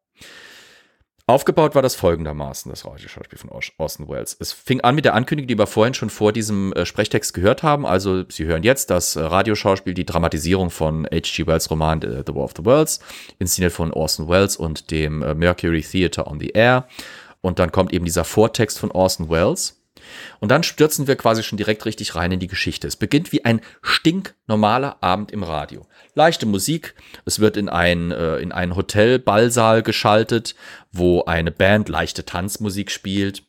Aufgebaut war das folgendermaßen, das Radioschauspiel von Orson Welles. Es fing an mit der Ankündigung, die wir vorhin schon vor diesem äh, Sprechtext gehört haben. Also Sie hören jetzt das äh, Radioschauspiel, die Dramatisierung von H.G. Wells Roman äh, The War of the Worlds, inszeniert von Orson Welles und dem Mercury Theatre on the Air. Und dann kommt eben dieser Vortext von Orson Welles. Und dann stürzen wir quasi schon direkt richtig rein in die Geschichte. Es beginnt wie ein stinknormaler Abend im Radio. Leichte Musik, es wird in ein, äh, in einen Hotel-Ballsaal geschaltet, wo eine Band leichte Tanzmusik spielt.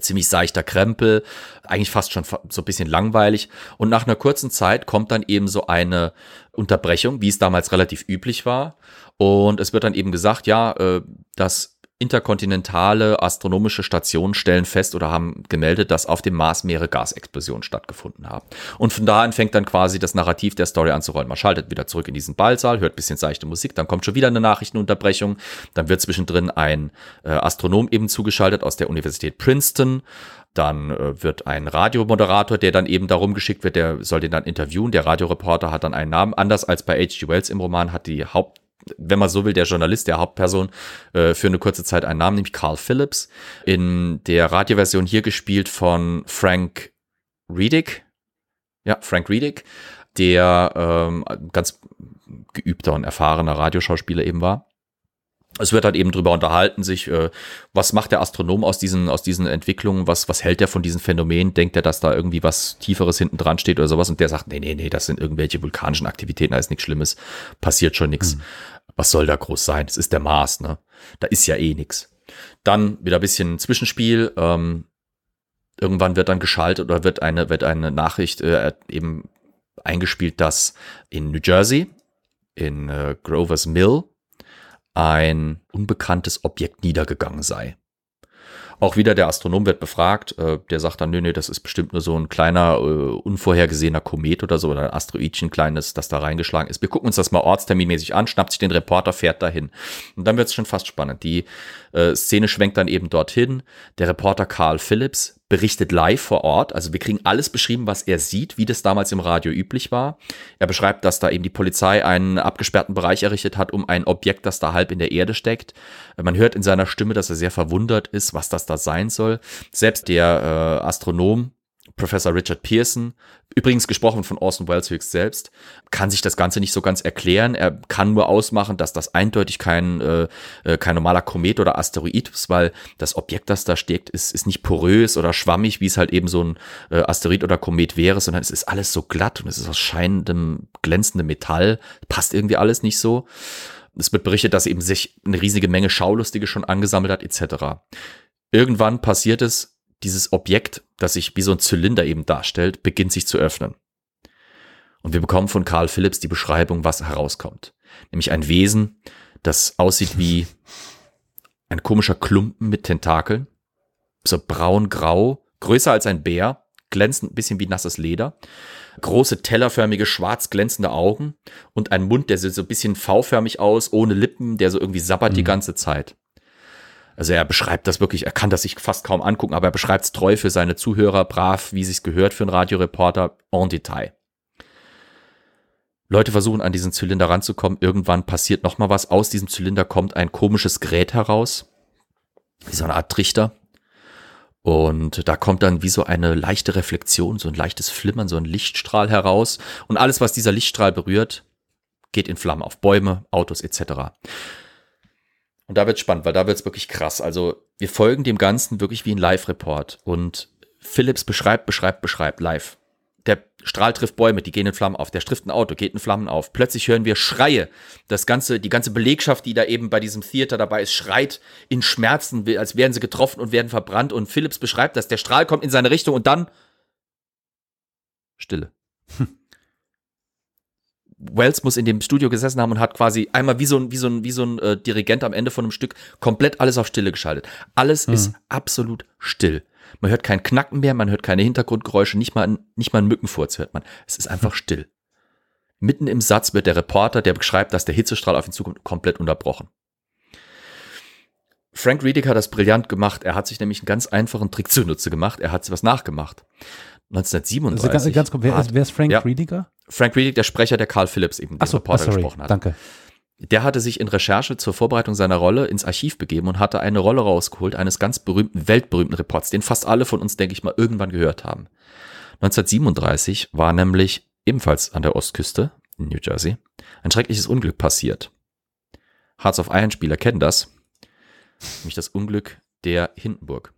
Ziemlich seichter Krempel, eigentlich fast schon so ein bisschen langweilig. Und nach einer kurzen Zeit kommt dann eben so eine Unterbrechung, wie es damals relativ üblich war. Und es wird dann eben gesagt, ja, äh, dass interkontinentale astronomische Stationen stellen fest oder haben gemeldet, dass auf dem Mars mehrere Gasexplosionen stattgefunden haben. Und von da an fängt dann quasi das Narrativ der Story an zu rollen. Man schaltet wieder zurück in diesen Ballsaal, hört bisschen seichte Musik, dann kommt schon wieder eine Nachrichtenunterbrechung, dann wird zwischendrin ein äh, Astronom eben zugeschaltet aus der Universität Princeton, dann äh, wird ein Radiomoderator, der dann eben darum geschickt wird, der soll den dann interviewen. Der Radioreporter hat dann einen Namen. Anders als bei H.G. Wells im Roman hat die Haupt wenn man so will, der Journalist, der Hauptperson, äh, für eine kurze Zeit einen Namen, nämlich Carl Phillips. In der Radioversion hier gespielt von Frank Riedick. Ja, Frank Riedick, der ähm, ganz geübter und erfahrener Radioschauspieler eben war es wird halt eben drüber unterhalten, sich, äh, was macht der Astronom aus diesen, aus diesen Entwicklungen, was, was hält er von diesen Phänomenen, denkt er, dass da irgendwie was Tieferes hinten dran steht oder sowas und der sagt, nee, nee, nee, das sind irgendwelche vulkanischen Aktivitäten, da ist nichts Schlimmes, passiert schon nichts. Mhm. Was soll da groß sein? Das ist der Mars, ne? Da ist ja eh nichts. Dann wieder ein bisschen Zwischenspiel, ähm, irgendwann wird dann geschaltet oder wird eine, wird eine Nachricht äh, eben eingespielt, dass in New Jersey, in äh, Grover's Mill, ein unbekanntes Objekt niedergegangen sei. Auch wieder der Astronom wird befragt, äh, der sagt dann, nö, nö, das ist bestimmt nur so ein kleiner, äh, unvorhergesehener Komet oder so, oder ein Asteroidchen kleines, das da reingeschlagen ist. Wir gucken uns das mal ortsterminmäßig an, schnappt sich den Reporter, fährt dahin. Und dann wird es schon fast spannend. Die äh, Szene schwenkt dann eben dorthin. Der Reporter Carl Phillips berichtet live vor Ort. Also wir kriegen alles beschrieben, was er sieht, wie das damals im Radio üblich war. Er beschreibt, dass da eben die Polizei einen abgesperrten Bereich errichtet hat, um ein Objekt, das da halb in der Erde steckt. Man hört in seiner Stimme, dass er sehr verwundert ist, was das da sein soll. Selbst der äh, Astronom, Professor Richard Pearson, übrigens gesprochen von Orson Welles höchst selbst, kann sich das Ganze nicht so ganz erklären. Er kann nur ausmachen, dass das eindeutig kein, äh, äh, kein normaler Komet oder Asteroid ist, weil das Objekt, das da steckt, ist, ist nicht porös oder schwammig, wie es halt eben so ein äh, Asteroid oder Komet wäre, sondern es ist alles so glatt und es ist aus scheinendem, glänzendem Metall. Passt irgendwie alles nicht so. Es wird berichtet, dass eben sich eine riesige Menge Schaulustige schon angesammelt hat, etc. Irgendwann passiert es, dieses Objekt, das sich wie so ein Zylinder eben darstellt, beginnt sich zu öffnen. Und wir bekommen von Carl Phillips die Beschreibung, was herauskommt. Nämlich ein Wesen, das aussieht wie ein komischer Klumpen mit Tentakeln, so braun-grau, größer als ein Bär, glänzend ein bisschen wie nasses Leder, große tellerförmige, schwarz glänzende Augen und ein Mund, der sieht so ein bisschen V-förmig aus, ohne Lippen, der so irgendwie sabbert mhm. die ganze Zeit. Also er beschreibt das wirklich, er kann das sich fast kaum angucken, aber er beschreibt es treu für seine Zuhörer, brav, wie sich's gehört für einen Radioreporter, en Detail. Leute versuchen an diesen Zylinder ranzukommen, irgendwann passiert noch mal was, aus diesem Zylinder kommt ein komisches Gerät heraus, wie so eine Art Trichter. Und da kommt dann wie so eine leichte Reflexion, so ein leichtes Flimmern, so ein Lichtstrahl heraus. Und alles, was dieser Lichtstrahl berührt, geht in Flammen auf Bäume, Autos etc. Und da wird spannend, weil da wird es wirklich krass. Also wir folgen dem Ganzen wirklich wie ein Live-Report. Und Philips beschreibt, beschreibt, beschreibt live. Der Strahl trifft Bäume, die gehen in Flammen auf. Der trifft ein Auto, geht in Flammen auf. Plötzlich hören wir Schreie. Das ganze, die ganze Belegschaft, die da eben bei diesem Theater dabei ist, schreit in Schmerzen, als wären sie getroffen und werden verbrannt. Und Philips beschreibt das. Der Strahl kommt in seine Richtung und dann Stille. Wells muss in dem Studio gesessen haben und hat quasi einmal wie so ein, wie so ein, wie so ein äh, Dirigent am Ende von einem Stück komplett alles auf Stille geschaltet. Alles mhm. ist absolut still. Man hört kein Knacken mehr, man hört keine Hintergrundgeräusche, nicht mal, nicht mal ein Mückenfurz hört man. Es ist einfach still. Mitten im Satz wird der Reporter, der beschreibt, dass der Hitzestrahl auf ihn zukommt, komplett unterbrochen. Frank Riedick hat das brillant gemacht. Er hat sich nämlich einen ganz einfachen Trick zunutze gemacht. Er hat was nachgemacht. Also 1937. ganz, ganz, kurz, wer, ist, wer ist Frank Ja. Riediger? Frank Riddick, der Sprecher, der Carl Phillips eben, den Achso, Reporter sorry, gesprochen hat. danke. Der hatte sich in Recherche zur Vorbereitung seiner Rolle ins Archiv begeben und hatte eine Rolle rausgeholt eines ganz berühmten, weltberühmten Reports, den fast alle von uns, denke ich mal, irgendwann gehört haben. 1937 war nämlich ebenfalls an der Ostküste in New Jersey ein schreckliches Unglück passiert. Hearts of Iron Spieler kennen das, nämlich das Unglück der Hindenburg.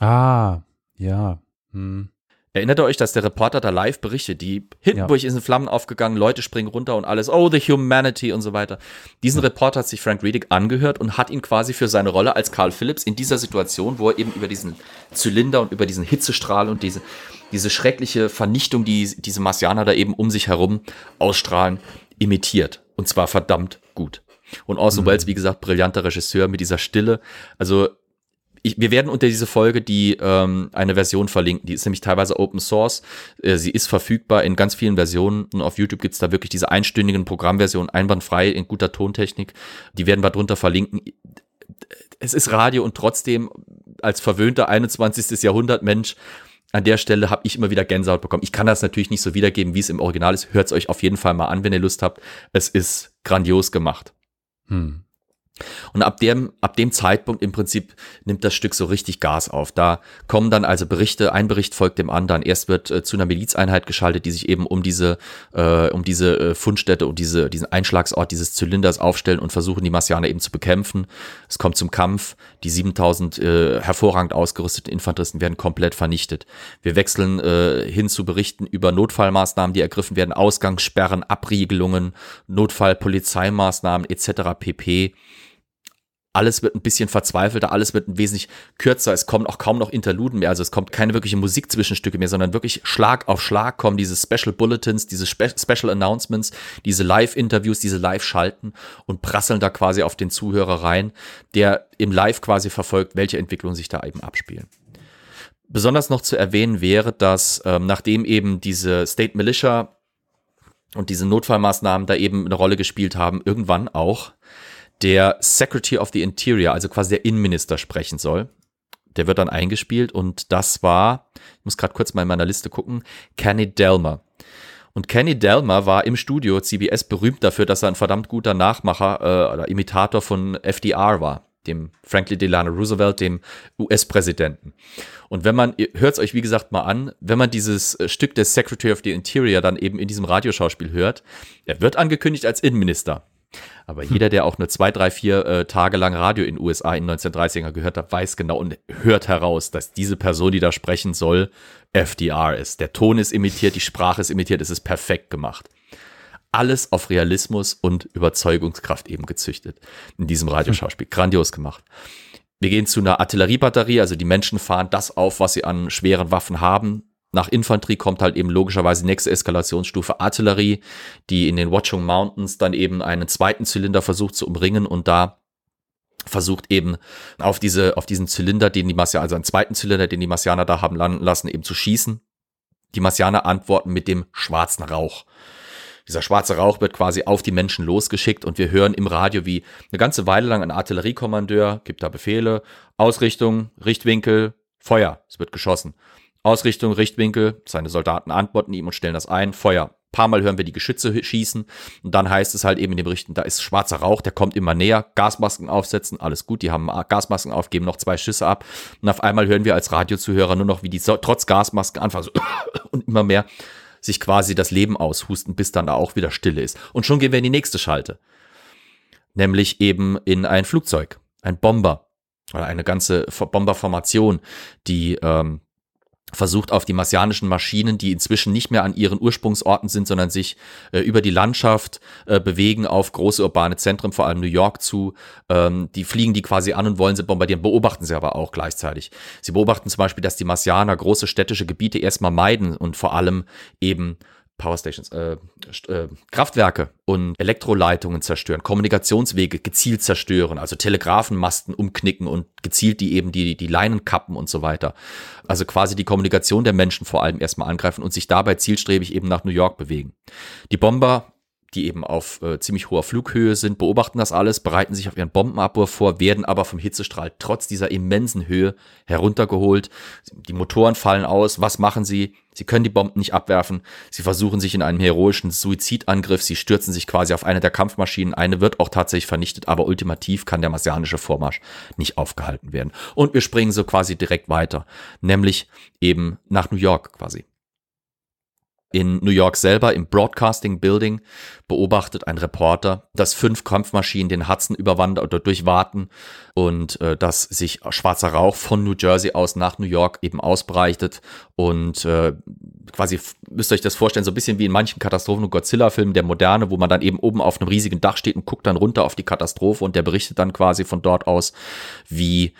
Ah, ja. Hm. Erinnert ihr euch, dass der Reporter da live berichtet, die Hindenburg ist in Flammen aufgegangen, Leute springen runter und alles, oh, the humanity und so weiter. Diesen Reporter hat sich Frank Riddick angehört und hat ihn quasi für seine Rolle als Carl Phillips in dieser Situation, wo er eben über diesen Zylinder und über diesen Hitzestrahl und diese, diese schreckliche Vernichtung, die diese Marsianer da eben um sich herum ausstrahlen, imitiert. Und zwar verdammt gut. Und Orson Welles, wie gesagt, brillanter Regisseur mit dieser Stille. Also ich, wir werden unter diese Folge die ähm, eine Version verlinken. Die ist nämlich teilweise Open Source. Äh, sie ist verfügbar in ganz vielen Versionen. Und auf YouTube gibt's da wirklich diese einstündigen Programmversionen, einwandfrei in guter Tontechnik. Die werden wir drunter verlinken. Es ist Radio und trotzdem als verwöhnter 21. Jahrhundert Mensch an der Stelle habe ich immer wieder Gänsehaut bekommen. Ich kann das natürlich nicht so wiedergeben, wie es im Original ist. Hört es euch auf jeden Fall mal an, wenn ihr Lust habt. Es ist grandios gemacht. Hm. Und ab dem, ab dem Zeitpunkt im Prinzip nimmt das Stück so richtig Gas auf. Da kommen dann also Berichte, ein Bericht folgt dem anderen. Erst wird äh, zu einer Milizeinheit geschaltet, die sich eben um diese, äh, um diese äh, Fundstätte, um diese, diesen Einschlagsort dieses Zylinders aufstellen und versuchen, die Marsianer eben zu bekämpfen. Es kommt zum Kampf. Die 7000 äh, hervorragend ausgerüsteten Infanteristen werden komplett vernichtet. Wir wechseln äh, hin zu Berichten über Notfallmaßnahmen, die ergriffen werden, Ausgangssperren, Abriegelungen, Notfallpolizeimaßnahmen etc. pp alles wird ein bisschen verzweifelter, alles wird wesentlich kürzer, es kommen auch kaum noch Interluden mehr, also es kommt keine wirkliche Musikzwischenstücke mehr, sondern wirklich Schlag auf Schlag kommen diese Special Bulletins, diese Spe Special Announcements, diese Live-Interviews, diese Live-Schalten und prasseln da quasi auf den Zuhörer rein, der im Live quasi verfolgt, welche Entwicklungen sich da eben abspielen. Besonders noch zu erwähnen wäre, dass ähm, nachdem eben diese State Militia und diese Notfallmaßnahmen da eben eine Rolle gespielt haben, irgendwann auch der Secretary of the Interior, also quasi der Innenminister sprechen soll. Der wird dann eingespielt und das war, ich muss gerade kurz mal in meiner Liste gucken, Kenny Delmer. Und Kenny Delmer war im Studio CBS berühmt dafür, dass er ein verdammt guter Nachmacher äh, oder Imitator von FDR war, dem Franklin Delano Roosevelt, dem US-Präsidenten. Und wenn man, hört es euch wie gesagt mal an, wenn man dieses äh, Stück des Secretary of the Interior dann eben in diesem Radioschauspiel hört, er wird angekündigt als Innenminister. Aber jeder, der auch nur zwei, drei, vier äh, Tage lang Radio in den USA in den 1930er gehört hat, weiß genau und hört heraus, dass diese Person, die da sprechen soll, FDR ist. Der Ton ist imitiert, die Sprache ist imitiert, es ist perfekt gemacht. Alles auf Realismus und Überzeugungskraft eben gezüchtet in diesem Radioschauspiel. Grandios gemacht. Wir gehen zu einer Artilleriebatterie, also die Menschen fahren das auf, was sie an schweren Waffen haben. Nach Infanterie kommt halt eben logischerweise die nächste Eskalationsstufe Artillerie, die in den Watchung Mountains dann eben einen zweiten Zylinder versucht zu umringen und da versucht eben auf diese, auf diesen Zylinder, den die Marsianer, also einen zweiten Zylinder, den die Marsianer da haben landen lassen, eben zu schießen. Die Marsianer antworten mit dem schwarzen Rauch. Dieser schwarze Rauch wird quasi auf die Menschen losgeschickt und wir hören im Radio, wie eine ganze Weile lang ein Artilleriekommandeur gibt da Befehle, Ausrichtung, Richtwinkel, Feuer, es wird geschossen. Ausrichtung, Richtwinkel, seine Soldaten antworten ihm und stellen das ein, Feuer. Ein paar Mal hören wir die Geschütze schießen und dann heißt es halt eben in den Berichten, da ist schwarzer Rauch, der kommt immer näher, Gasmasken aufsetzen, alles gut, die haben Gasmasken auf, geben noch zwei Schüsse ab und auf einmal hören wir als Radiozuhörer nur noch, wie die so, trotz Gasmasken anfangen so, und immer mehr sich quasi das Leben aushusten, bis dann da auch wieder Stille ist. Und schon gehen wir in die nächste Schalte. Nämlich eben in ein Flugzeug, ein Bomber oder eine ganze Bomberformation, die ähm, versucht auf die marsianischen Maschinen, die inzwischen nicht mehr an ihren Ursprungsorten sind, sondern sich äh, über die Landschaft äh, bewegen auf große urbane Zentren, vor allem New York zu. Ähm, die fliegen die quasi an und wollen sie bombardieren, beobachten sie aber auch gleichzeitig. Sie beobachten zum Beispiel, dass die Marsianer große städtische Gebiete erstmal meiden und vor allem eben Powerstations, äh, äh, Kraftwerke und Elektroleitungen zerstören, Kommunikationswege gezielt zerstören, also Telegrafenmasten umknicken und gezielt die eben die, die Leinen kappen und so weiter. Also quasi die Kommunikation der Menschen vor allem erstmal angreifen und sich dabei zielstrebig eben nach New York bewegen. Die Bomber die eben auf äh, ziemlich hoher Flughöhe sind, beobachten das alles, bereiten sich auf ihren Bombenabwurf vor, werden aber vom Hitzestrahl trotz dieser immensen Höhe heruntergeholt. Die Motoren fallen aus. Was machen sie? Sie können die Bomben nicht abwerfen. Sie versuchen sich in einem heroischen Suizidangriff. Sie stürzen sich quasi auf eine der Kampfmaschinen. Eine wird auch tatsächlich vernichtet, aber ultimativ kann der marsianische Vormarsch nicht aufgehalten werden. Und wir springen so quasi direkt weiter, nämlich eben nach New York quasi in New York selber im Broadcasting Building beobachtet ein Reporter, dass fünf Kampfmaschinen den Hudson überwandern oder durchwarten und äh, dass sich schwarzer Rauch von New Jersey aus nach New York eben ausbreitet und äh, quasi müsst ihr euch das vorstellen, so ein bisschen wie in manchen Katastrophen- und Godzilla-Filmen der Moderne, wo man dann eben oben auf einem riesigen Dach steht und guckt dann runter auf die Katastrophe und der berichtet dann quasi von dort aus, wie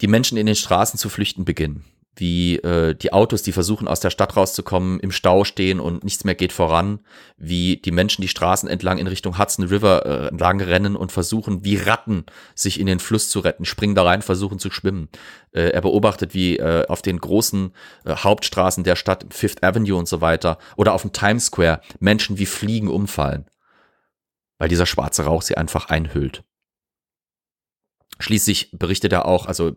die Menschen in den Straßen zu flüchten beginnen wie äh, die Autos, die versuchen aus der Stadt rauszukommen, im Stau stehen und nichts mehr geht voran, wie die Menschen die Straßen entlang in Richtung Hudson River äh, entlang rennen und versuchen, wie Ratten sich in den Fluss zu retten, springen da rein, versuchen zu schwimmen. Äh, er beobachtet, wie äh, auf den großen äh, Hauptstraßen der Stadt, Fifth Avenue und so weiter, oder auf dem Times Square Menschen wie Fliegen umfallen, weil dieser schwarze Rauch sie einfach einhüllt. Schließlich berichtet er auch, also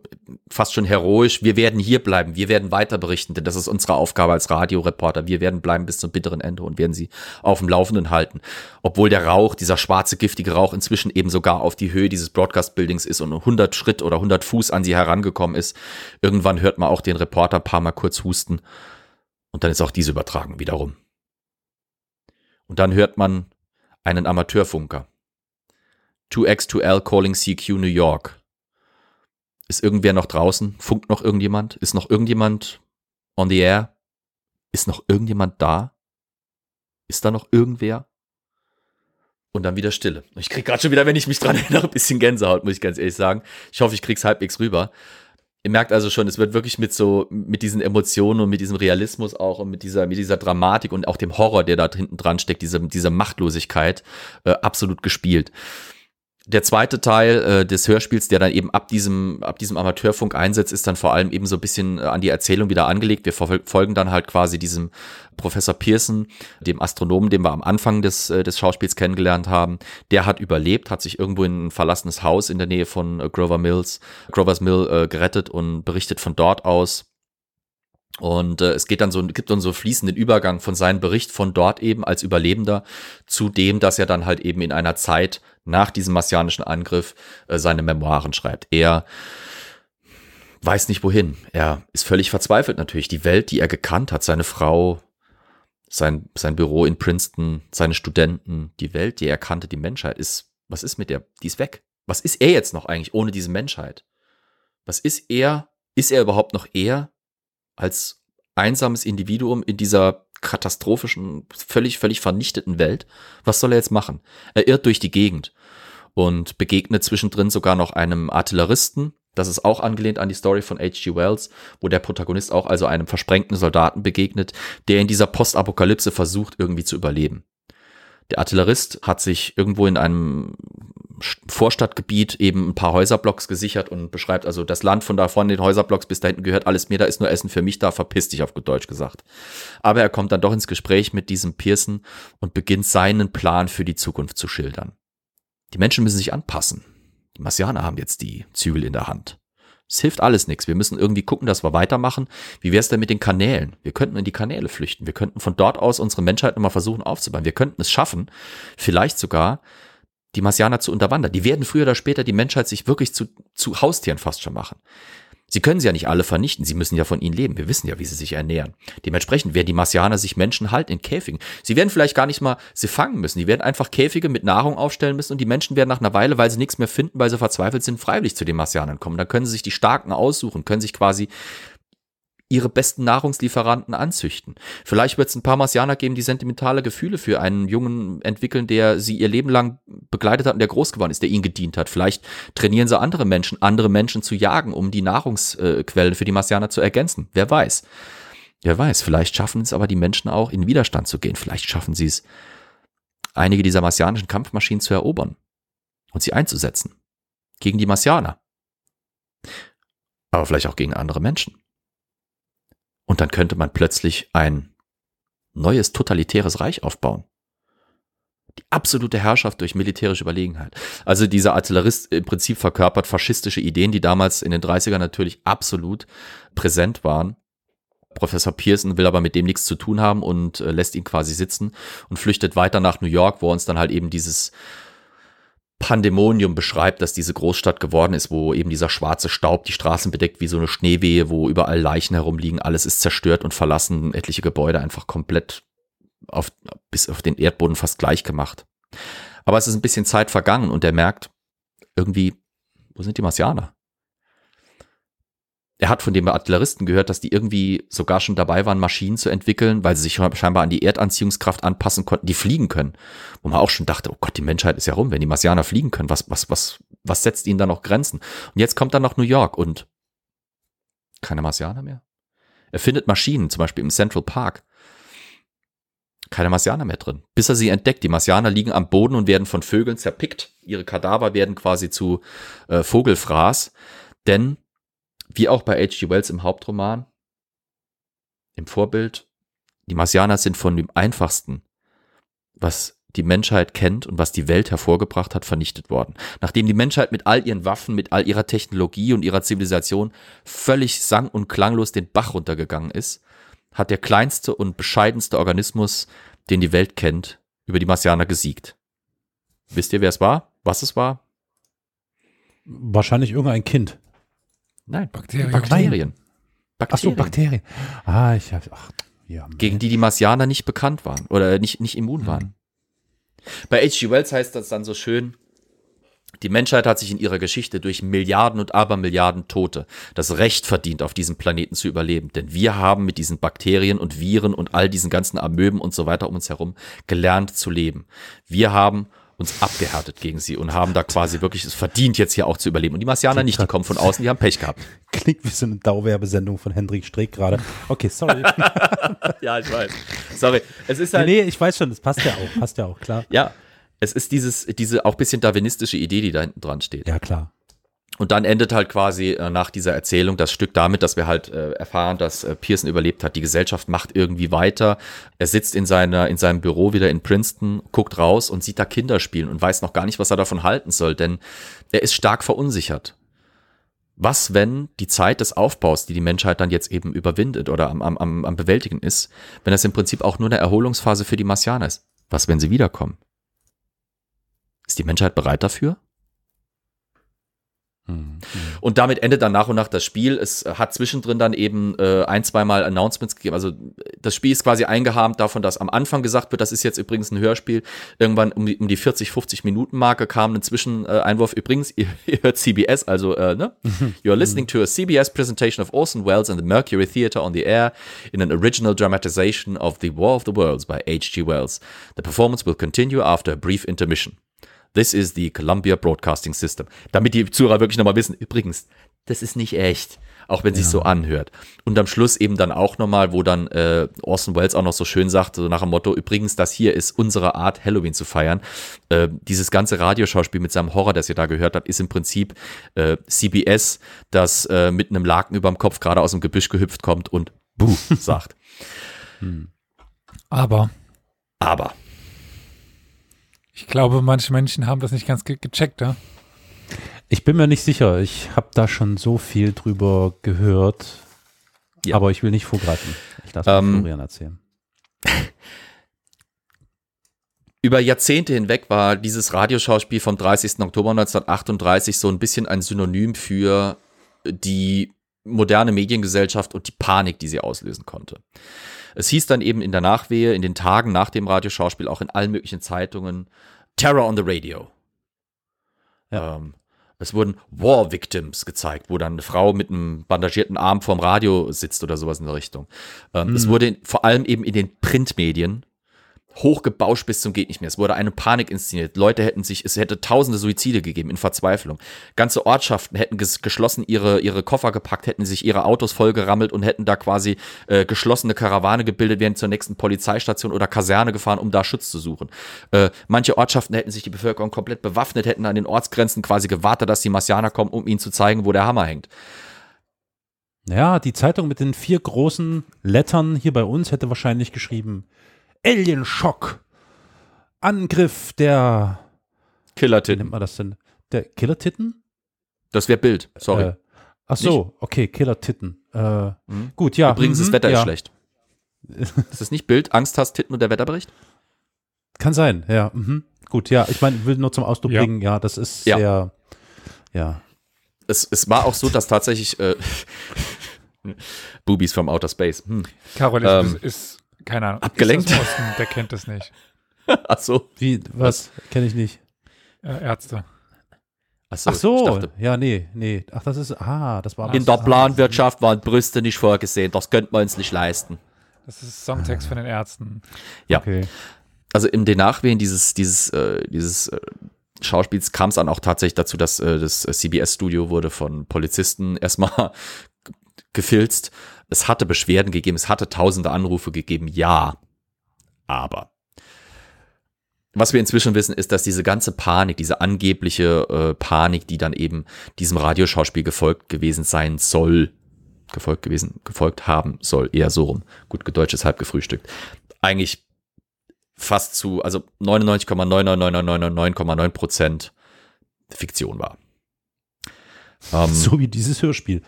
fast schon heroisch, wir werden hier bleiben, wir werden weiter berichten, denn das ist unsere Aufgabe als Radioreporter. Wir werden bleiben bis zum bitteren Ende und werden sie auf dem Laufenden halten. Obwohl der Rauch, dieser schwarze, giftige Rauch inzwischen eben sogar auf die Höhe dieses Broadcast-Buildings ist und 100 Schritt oder 100 Fuß an sie herangekommen ist. Irgendwann hört man auch den Reporter ein paar Mal kurz husten und dann ist auch diese Übertragung wiederum. Und dann hört man einen Amateurfunker 2X2L calling CQ New York. Ist irgendwer noch draußen? Funkt noch irgendjemand? Ist noch irgendjemand on the air? Ist noch irgendjemand da? Ist da noch irgendwer? Und dann wieder Stille. Ich krieg gerade schon wieder, wenn ich mich dran erinnere, ein bisschen Gänsehaut, muss ich ganz ehrlich sagen. Ich hoffe, ich krieg's halbwegs rüber. Ihr merkt also schon, es wird wirklich mit so, mit diesen Emotionen und mit diesem Realismus auch und mit dieser, mit dieser Dramatik und auch dem Horror, der da hinten dran steckt, diese, diese Machtlosigkeit, äh, absolut gespielt der zweite Teil äh, des Hörspiels, der dann eben ab diesem, ab diesem Amateurfunk einsetzt, ist dann vor allem eben so ein bisschen äh, an die Erzählung wieder angelegt. Wir folgen dann halt quasi diesem Professor Pearson, dem Astronomen, den wir am Anfang des, äh, des Schauspiels kennengelernt haben. Der hat überlebt, hat sich irgendwo in ein verlassenes Haus in der Nähe von äh, Grover Mills, Grovers Mill äh, gerettet und berichtet von dort aus und äh, es geht dann so, gibt dann so fließenden Übergang von seinem Bericht von dort eben als Überlebender zu dem, dass er dann halt eben in einer Zeit nach diesem marsianischen Angriff äh, seine Memoiren schreibt. Er weiß nicht wohin. Er ist völlig verzweifelt natürlich. Die Welt, die er gekannt hat, seine Frau, sein, sein Büro in Princeton, seine Studenten, die Welt, die er kannte, die Menschheit ist, was ist mit der? Die ist weg. Was ist er jetzt noch eigentlich ohne diese Menschheit? Was ist er? Ist er überhaupt noch er als einsames Individuum in dieser katastrophischen, völlig, völlig vernichteten Welt? Was soll er jetzt machen? Er irrt durch die Gegend und begegnet zwischendrin sogar noch einem Artilleristen. Das ist auch angelehnt an die Story von H.G. Wells, wo der Protagonist auch also einem versprengten Soldaten begegnet, der in dieser Postapokalypse versucht, irgendwie zu überleben. Der Artillerist hat sich irgendwo in einem Vorstadtgebiet eben ein paar Häuserblocks gesichert und beschreibt also das Land von da vorne, den Häuserblocks bis da hinten gehört alles mir, da ist nur Essen für mich da, verpiss dich auf gut Deutsch gesagt. Aber er kommt dann doch ins Gespräch mit diesem Pearson und beginnt seinen Plan für die Zukunft zu schildern. Die Menschen müssen sich anpassen. Die Marsianer haben jetzt die Zügel in der Hand. Es hilft alles nichts. Wir müssen irgendwie gucken, dass wir weitermachen. Wie wäre es denn mit den Kanälen? Wir könnten in die Kanäle flüchten. Wir könnten von dort aus unsere Menschheit nochmal versuchen aufzubauen. Wir könnten es schaffen, vielleicht sogar die Marsianer zu unterwandern. Die werden früher oder später die Menschheit sich wirklich zu, zu Haustieren fast schon machen. Sie können sie ja nicht alle vernichten, sie müssen ja von ihnen leben. Wir wissen ja, wie sie sich ernähren. Dementsprechend werden die Marsianer sich Menschen halten in Käfigen. Sie werden vielleicht gar nicht mal sie fangen müssen. Die werden einfach Käfige mit Nahrung aufstellen müssen und die Menschen werden nach einer Weile, weil sie nichts mehr finden, weil sie verzweifelt sind, freiwillig zu den Marsianern kommen. Dann können sie sich die Starken aussuchen, können sich quasi ihre besten Nahrungslieferanten anzüchten. Vielleicht wird es ein paar Marsianer geben, die sentimentale Gefühle für einen Jungen entwickeln, der sie ihr Leben lang begleitet hat und der groß geworden ist, der ihnen gedient hat. Vielleicht trainieren sie andere Menschen, andere Menschen zu jagen, um die Nahrungsquellen für die Marsianer zu ergänzen. Wer weiß. Wer weiß, vielleicht schaffen es aber die Menschen auch, in Widerstand zu gehen. Vielleicht schaffen sie es, einige dieser marsianischen Kampfmaschinen zu erobern und sie einzusetzen. Gegen die Marsianer. Aber vielleicht auch gegen andere Menschen. Und dann könnte man plötzlich ein neues totalitäres Reich aufbauen. Die absolute Herrschaft durch militärische Überlegenheit. Also dieser Artillerist im Prinzip verkörpert faschistische Ideen, die damals in den 30ern natürlich absolut präsent waren. Professor Pearson will aber mit dem nichts zu tun haben und äh, lässt ihn quasi sitzen und flüchtet weiter nach New York, wo uns dann halt eben dieses Pandemonium beschreibt, dass diese Großstadt geworden ist, wo eben dieser schwarze Staub die Straßen bedeckt wie so eine Schneewehe, wo überall Leichen herumliegen, alles ist zerstört und verlassen, etliche Gebäude einfach komplett auf, bis auf den Erdboden fast gleich gemacht. Aber es ist ein bisschen Zeit vergangen und er merkt, irgendwie, wo sind die Marsianer? Er hat von dem Artilleristen gehört, dass die irgendwie sogar schon dabei waren, Maschinen zu entwickeln, weil sie sich scheinbar an die Erdanziehungskraft anpassen konnten, die fliegen können. Wo man auch schon dachte, oh Gott, die Menschheit ist ja rum, wenn die Marsianer fliegen können, was, was, was, was setzt ihnen da noch Grenzen? Und jetzt kommt er nach New York und keine Marsianer mehr. Er findet Maschinen, zum Beispiel im Central Park. Keine Marsianer mehr drin. Bis er sie entdeckt. Die Marsianer liegen am Boden und werden von Vögeln zerpickt. Ihre Kadaver werden quasi zu äh, Vogelfraß. Denn wie auch bei H.G. Wells im Hauptroman, im Vorbild, die Marsianer sind von dem einfachsten, was die Menschheit kennt und was die Welt hervorgebracht hat, vernichtet worden. Nachdem die Menschheit mit all ihren Waffen, mit all ihrer Technologie und ihrer Zivilisation völlig sang- und klanglos den Bach runtergegangen ist, hat der kleinste und bescheidenste Organismus, den die Welt kennt, über die Marsianer gesiegt. Wisst ihr, wer es war? Was es war? Wahrscheinlich irgendein Kind. Nein, Bakterien. Bakterien. Ach so, Bakterien. Ah, ich hab, ach, ja. gegen die die Marsianer nicht bekannt waren oder nicht, nicht immun waren. Bei H.G. Wells heißt das dann so schön, die Menschheit hat sich in ihrer Geschichte durch Milliarden und Abermilliarden Tote das Recht verdient, auf diesem Planeten zu überleben. Denn wir haben mit diesen Bakterien und Viren und all diesen ganzen Amöben und so weiter um uns herum gelernt zu leben. Wir haben uns abgehärtet gegen sie und haben da quasi wirklich es verdient, jetzt hier auch zu überleben. Und die Marsianer nicht, die kommen von außen, die haben Pech gehabt. Klingt wie so eine Dauerwerbesendung von Hendrik Streeck gerade. Okay, sorry. Ja, ich weiß. Sorry. Es ist nee, halt. nee, ich weiß schon, das passt ja auch, passt ja auch, klar. Ja, es ist dieses, diese auch bisschen darwinistische Idee, die da hinten dran steht. Ja, klar. Und dann endet halt quasi äh, nach dieser Erzählung das Stück damit, dass wir halt äh, erfahren, dass äh, Pearson überlebt hat. Die Gesellschaft macht irgendwie weiter. Er sitzt in seiner in seinem Büro wieder in Princeton, guckt raus und sieht da Kinder spielen und weiß noch gar nicht, was er davon halten soll, denn er ist stark verunsichert. Was, wenn die Zeit des Aufbaus, die die Menschheit dann jetzt eben überwindet oder am, am, am bewältigen ist, wenn das im Prinzip auch nur eine Erholungsphase für die Marsianer ist? Was, wenn sie wiederkommen? Ist die Menschheit bereit dafür? Und damit endet dann nach und nach das Spiel. Es hat zwischendrin dann eben äh, ein, zweimal Announcements gegeben. Also das Spiel ist quasi eingeharmt davon, dass am Anfang gesagt wird, das ist jetzt übrigens ein Hörspiel. Irgendwann um die, um die 40, 50 Minuten Marke kam ein Zwischeneinwurf. Übrigens, ihr, ihr hört CBS, also äh, ne? You're listening to a CBS presentation of Orson Welles and the Mercury Theatre on the air in an original dramatization of The War of the Worlds by H.G. Wells. The performance will continue after a brief intermission. This is the Columbia Broadcasting System. Damit die Zuhörer wirklich nochmal wissen, übrigens, das ist nicht echt, auch wenn es sich so anhört. Und am Schluss eben dann auch nochmal, wo dann äh, Orson Welles auch noch so schön sagt, so nach dem Motto, übrigens, das hier ist unsere Art, Halloween zu feiern. Äh, dieses ganze Radioschauspiel mit seinem Horror, das ihr da gehört habt, ist im Prinzip äh, CBS, das äh, mit einem Laken überm Kopf gerade aus dem Gebüsch gehüpft kommt und Buh sagt. Aber Aber ich glaube, manche Menschen haben das nicht ganz ge gecheckt, ja? Ich bin mir nicht sicher. Ich habe da schon so viel drüber gehört. Ja. Aber ich will nicht vorgreifen. Ich lasse Ähm, Florian erzählen. über Jahrzehnte hinweg war dieses Radioschauspiel vom 30. Oktober 1938 so ein bisschen ein Synonym für die moderne Mediengesellschaft und die Panik, die sie auslösen konnte. Es hieß dann eben in der Nachwehe, in den Tagen nach dem Radioschauspiel, auch in allen möglichen Zeitungen, Terror on the Radio. Ähm, es wurden War Victims gezeigt, wo dann eine Frau mit einem bandagierten Arm vorm Radio sitzt oder sowas in der Richtung. Ähm, Es wurde in, vor allem eben in den Printmedien hochgebauscht bis zum geht nicht mehr. Es wurde eine Panik inszeniert. Leute hätten sich, es hätte tausende Suizide gegeben in Verzweiflung. Ganze Ortschaften hätten ges geschlossen ihre, ihre Koffer gepackt, hätten sich ihre Autos vollgerammelt und hätten da quasi äh, geschlossene Karawane gebildet, wären zur nächsten Polizeistation oder Kaserne gefahren, um da Schutz zu suchen. Äh, manche Ortschaften hätten sich die Bevölkerung komplett bewaffnet, hätten an den Ortsgrenzen quasi gewartet, dass die Marsianer kommen, um ihnen zu zeigen, wo der Hammer hängt. Ja, die Zeitung mit den vier großen Lettern hier bei uns hätte wahrscheinlich geschrieben Alien Schock. Angriff der, wie nennt Killer-Titten. man das denn? Der Killer-Titten? Das wäre Bild. Sorry. Äh, ach so, okay, Killer-Titten. Äh, Mhm. Gut, ja. Übrigens, das mhm, Wetter ja. ist schlecht. Ist das nicht Bild? Angst hast, Titten und der Wetterbericht? Kann sein, ja. Mhm. Gut, ja, ich meine, will nur zum Ausdruck Ja. bringen, ja, das ist Ja. sehr, ja. Es, es war auch so, dass tatsächlich äh, Boobies from Outer Space. Hm. Carol ist, Ähm, ist, ist keine Ahnung. abgelenkt. Osten, der kennt das nicht. Ach so. Wie, was? Kenne ich nicht. Äh, Ärzte. Ach so. Ach so, Ich dachte, ja, nee, nee. Ach, das ist, ah, das war in der Planwirtschaft waren Brüste nicht vorgesehen. Das könnte man uns nicht leisten. Das ist Songtext von den Ärzten. Ja. Okay. also in den Nachwehen dieses, dieses, äh, dieses äh, Schauspiels kam es dann auch tatsächlich dazu, dass äh, das CBS-Studio wurde von Polizisten erstmal gefilzt. Es hatte Beschwerden gegeben, es hatte tausende Anrufe gegeben, ja. Aber was wir inzwischen wissen, ist, dass diese ganze Panik, diese angebliche äh, Panik, die dann eben diesem Radioschauspiel gefolgt gewesen sein soll, gefolgt gewesen, gefolgt haben soll, eher so rum. Gut, Deutsch ist halb gefrühstückt. Eigentlich fast zu, also 99,99999,9 Prozent Fiktion war. Ähm, so. So wie dieses Hörspiel.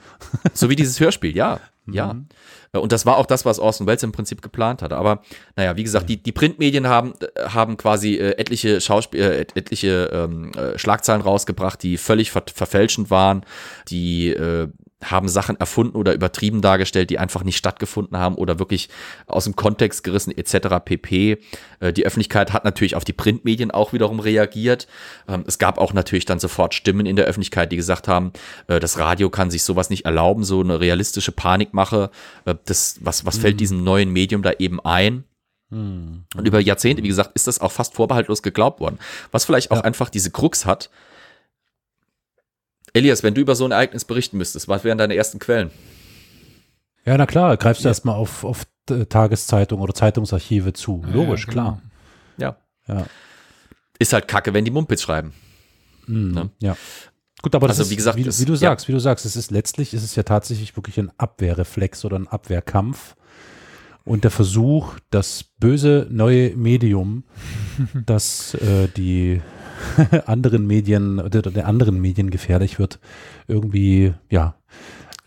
wie dieses Hörspiel, ja. Ja. Mhm. Und das war auch das, was Orson Welles im Prinzip geplant hatte. Aber naja, wie gesagt, die, die Printmedien haben, äh, haben quasi äh, etliche Schauspiel, äh, et- etliche ähm, äh, Schlagzeilen rausgebracht, die völlig ver verfälschend waren, die äh, haben Sachen erfunden oder übertrieben dargestellt, die einfach nicht stattgefunden haben oder wirklich aus dem Kontext gerissen etc. pp. Äh, Die Öffentlichkeit hat natürlich auf die Printmedien auch wiederum reagiert. Ähm, Es gab auch natürlich dann sofort Stimmen in der Öffentlichkeit, die gesagt haben, äh, das Radio kann sich sowas nicht erlauben, so eine realistische Panikmache. Äh, Das, was, was fällt diesem neuen Medium da eben ein? Und über Jahrzehnte, wie gesagt, ist das auch fast vorbehaltlos geglaubt worden. Was vielleicht auch einfach diese Krux hat. Elias, wenn du über so ein Ereignis berichten müsstest, was wären deine ersten Quellen? Ja, na klar, greifst du erstmal auf, auf äh, Tageszeitung oder Zeitungsarchive zu. Logisch, Ja, klar. Ja. Ja. Ist halt kacke, wenn die Mumpitz schreiben. Mhm. Ne? Ja. Gut, aber das Also, ist, wie gesagt, wie, wie du ja. sagst, wie du sagst, es ist letztlich, ist es ja tatsächlich wirklich ein Abwehrreflex oder ein Abwehrkampf und der Versuch, das böse neue Medium, das äh, die anderen Medien oder der anderen Medien gefährlich wird, irgendwie, ja,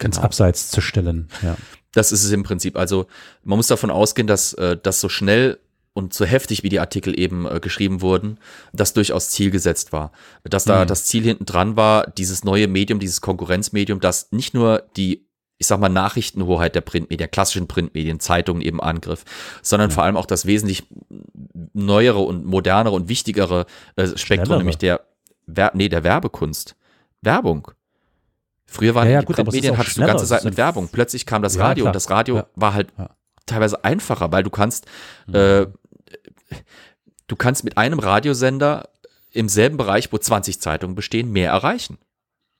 ins Genau. Abseits zu stellen. Ja. Das ist es im Prinzip. Also man muss davon ausgehen, dass äh, das so schnell und so heftig, wie die Artikel eben äh, geschrieben wurden, das durchaus Ziel gesetzt war. Dass da das Ziel hinten dran war, dieses neue Medium, dieses Konkurrenzmedium, das nicht nur die, ich sag mal, Nachrichtenhoheit der Printmedien, klassischen Printmedien, Zeitungen eben angriff, sondern vor allem auch das wesentlich neuere und modernere und wichtigere äh, Spektrum, Schnellere. nämlich der, Wer nee, der Werbekunst. Werbung. Früher waren Ja, ja, die gut, Printmedien, hattest du ganze Zeit mit Werbung. Plötzlich kam das Ja, Radio und das Radio Ja. war halt Ja. teilweise einfacher, weil du kannst, äh, du kannst mit einem Radiosender im selben Bereich, wo 20 Zeitungen bestehen, mehr erreichen.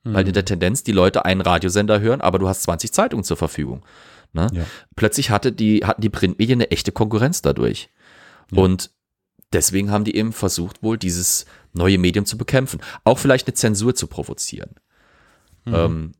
Weil in der Tendenz die Leute einen Radiosender hören, aber du hast 20 Zeitungen zur Verfügung. Ne? Ja. Plötzlich hatte die, hatten die Printmedien eine echte Konkurrenz dadurch. Und deswegen haben die eben versucht, wohl dieses neue Medium zu bekämpfen. Auch vielleicht eine Zensur zu provozieren. Ähm,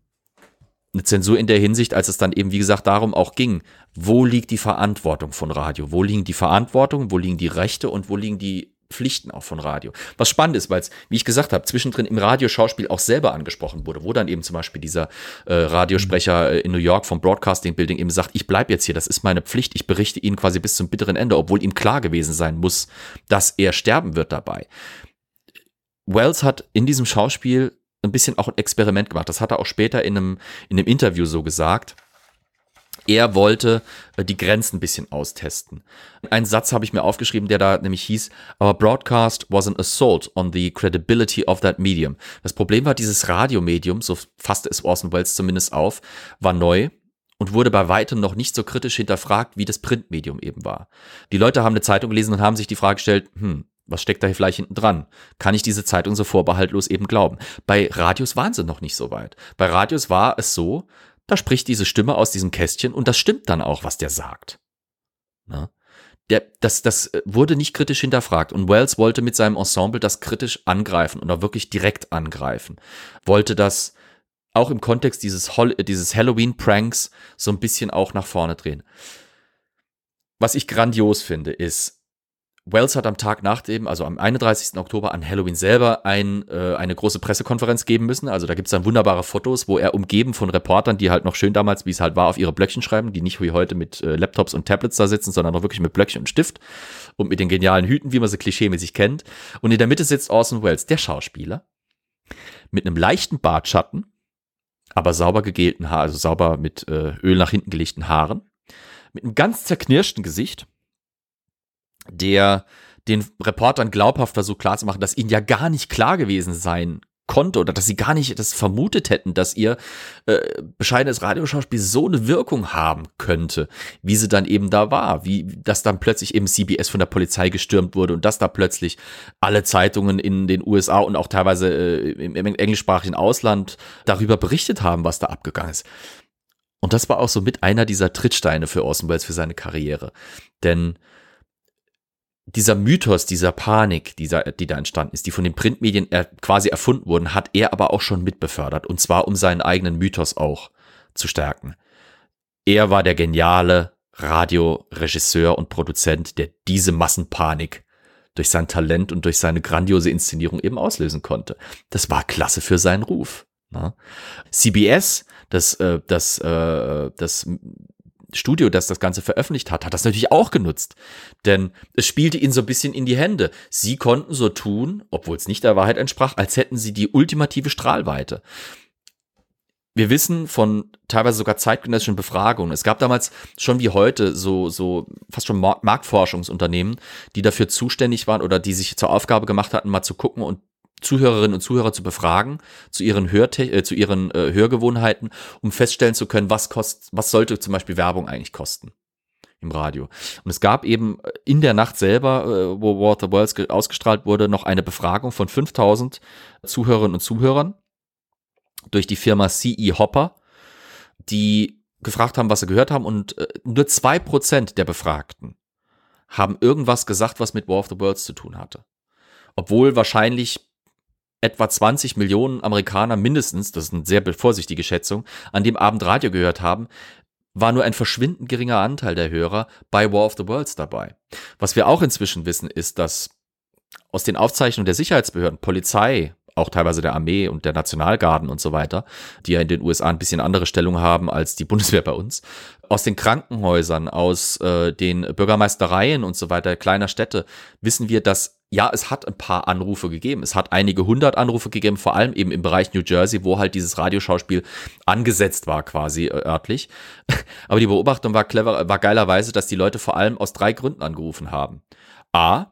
eine Zensur in der Hinsicht, als es dann eben, wie gesagt, darum auch ging, wo liegt die Verantwortung von Radio? Wo liegen die Verantwortung, wo liegen die Rechte und wo liegen die Pflichten auch von Radio? Was spannend ist, weil es, wie ich gesagt habe, zwischendrin im Radioschauspiel auch selber angesprochen wurde, wo dann eben zum Beispiel dieser äh, Radiosprecher äh, in New York vom Broadcasting Building eben sagt, ich bleibe jetzt hier, das ist meine Pflicht, ich berichte Ihnen quasi bis zum bitteren Ende, obwohl ihm klar gewesen sein muss, dass er sterben wird dabei. Wells hat in diesem Schauspiel ein bisschen auch ein Experiment gemacht. Das hat er auch später in einem, in einem Interview so gesagt. Er wollte äh, die Grenzen ein bisschen austesten. Einen Satz habe ich mir aufgeschrieben, der da nämlich hieß, Our broadcast was an assault on the credibility of that medium. Das Problem war, dieses Radiomedium, so fasste es Orson Welles zumindest auf, war neu und wurde bei weitem noch nicht so kritisch hinterfragt, wie das Printmedium eben war. Die Leute haben eine Zeitung gelesen und haben sich die Frage gestellt, hm, was steckt da vielleicht hinten dran? Kann ich diese Zeitung so vorbehaltlos eben glauben? Bei Radios waren sie noch nicht so weit. Bei Radios war es so, da spricht diese Stimme aus diesem Kästchen und das stimmt dann auch, was der sagt. Na? Der, das, das wurde nicht kritisch hinterfragt und Wells wollte mit seinem Ensemble das kritisch angreifen und auch wirklich direkt angreifen. Wollte das auch im Kontext dieses, Hol dieses Halloween-Pranks so ein bisschen auch nach vorne drehen. Was ich grandios finde, ist, Wells hat am Tag nach dem, also am 31. Oktober an Halloween selber ein, äh, eine große Pressekonferenz geben müssen. Also da gibt es dann wunderbare Fotos, wo er umgeben von Reportern, die halt noch schön damals, wie es halt war, auf ihre Blöckchen schreiben, die nicht wie heute mit äh, Laptops und Tablets da sitzen, sondern noch wirklich mit Blöckchen und Stift und mit den genialen Hüten, wie man sie klischeemäßig kennt. Und in der Mitte sitzt Orson Welles, der Schauspieler, mit einem leichten Bartschatten, aber sauber gegelten Haar, also sauber mit äh, Öl nach hinten gelegten Haaren, mit einem ganz zerknirschten Gesicht der den Reportern glaubhaft versucht klarzumachen, dass ihnen ja gar nicht klar gewesen sein konnte oder dass sie gar nicht das vermutet hätten, dass ihr äh, bescheidenes Radioschauspiel so eine Wirkung haben könnte, wie sie dann eben da war, wie dass dann plötzlich eben CBS von der Polizei gestürmt wurde und dass da plötzlich alle Zeitungen in den USA und auch teilweise äh, im, im englischsprachigen Ausland darüber berichtet haben, was da abgegangen ist. Und das war auch so mit einer dieser Trittsteine für Orson Welles für seine Karriere, denn dieser Mythos, dieser Panik, dieser, die da entstanden ist, die von den Printmedien er, quasi erfunden wurden, hat er aber auch schon mitbefördert. Und zwar, um seinen eigenen Mythos auch zu stärken. Er war der geniale Radioregisseur und Produzent, der diese Massenpanik durch sein Talent und durch seine grandiose Inszenierung eben auslösen konnte. Das war klasse für seinen Ruf. Ne? CBS, das, äh, das, äh, das Studio, das das Ganze veröffentlicht hat, hat das natürlich auch genutzt. Denn es spielte ihnen so ein bisschen in die Hände. Sie konnten so tun, obwohl es nicht der Wahrheit entsprach, als hätten sie die ultimative Strahlweite. Wir wissen von teilweise sogar zeitgenössischen Befragungen. Es gab damals schon wie heute so, so fast schon Marktforschungsunternehmen, die dafür zuständig waren oder die sich zur Aufgabe gemacht hatten, mal zu gucken und Zuhörerinnen und Zuhörer zu befragen zu ihren, Hörte äh, zu ihren äh, Hörgewohnheiten, um feststellen zu können, was kostet, was sollte zum Beispiel Werbung eigentlich kosten im Radio. Und es gab eben äh, in der Nacht selber, äh, wo War of the Worlds ausgestrahlt wurde, noch eine Befragung von 5000 Zuhörerinnen und Zuhörern durch die Firma CE Hopper, die gefragt haben, was sie gehört haben und äh, nur zwei Prozent der Befragten haben irgendwas gesagt, was mit War of the Worlds zu tun hatte. Obwohl wahrscheinlich etwa 20 Millionen Amerikaner mindestens, das ist eine sehr vorsichtige Schätzung, an dem Abend Radio gehört haben, war nur ein verschwindend geringer Anteil der Hörer bei War of the Worlds dabei. Was wir auch inzwischen wissen, ist, dass aus den Aufzeichnungen der Sicherheitsbehörden, Polizei, auch teilweise der Armee und der Nationalgarden und so weiter, die ja in den USA ein bisschen andere Stellung haben als die Bundeswehr bei uns, aus den Krankenhäusern, aus äh, den Bürgermeistereien und so weiter kleiner Städte wissen wir, dass ja, es hat ein paar Anrufe gegeben. Es hat einige hundert Anrufe gegeben, vor allem eben im Bereich New Jersey, wo halt dieses Radioschauspiel angesetzt war, quasi äh, örtlich. Aber die Beobachtung war clever, war geilerweise, dass die Leute vor allem aus drei Gründen angerufen haben. A,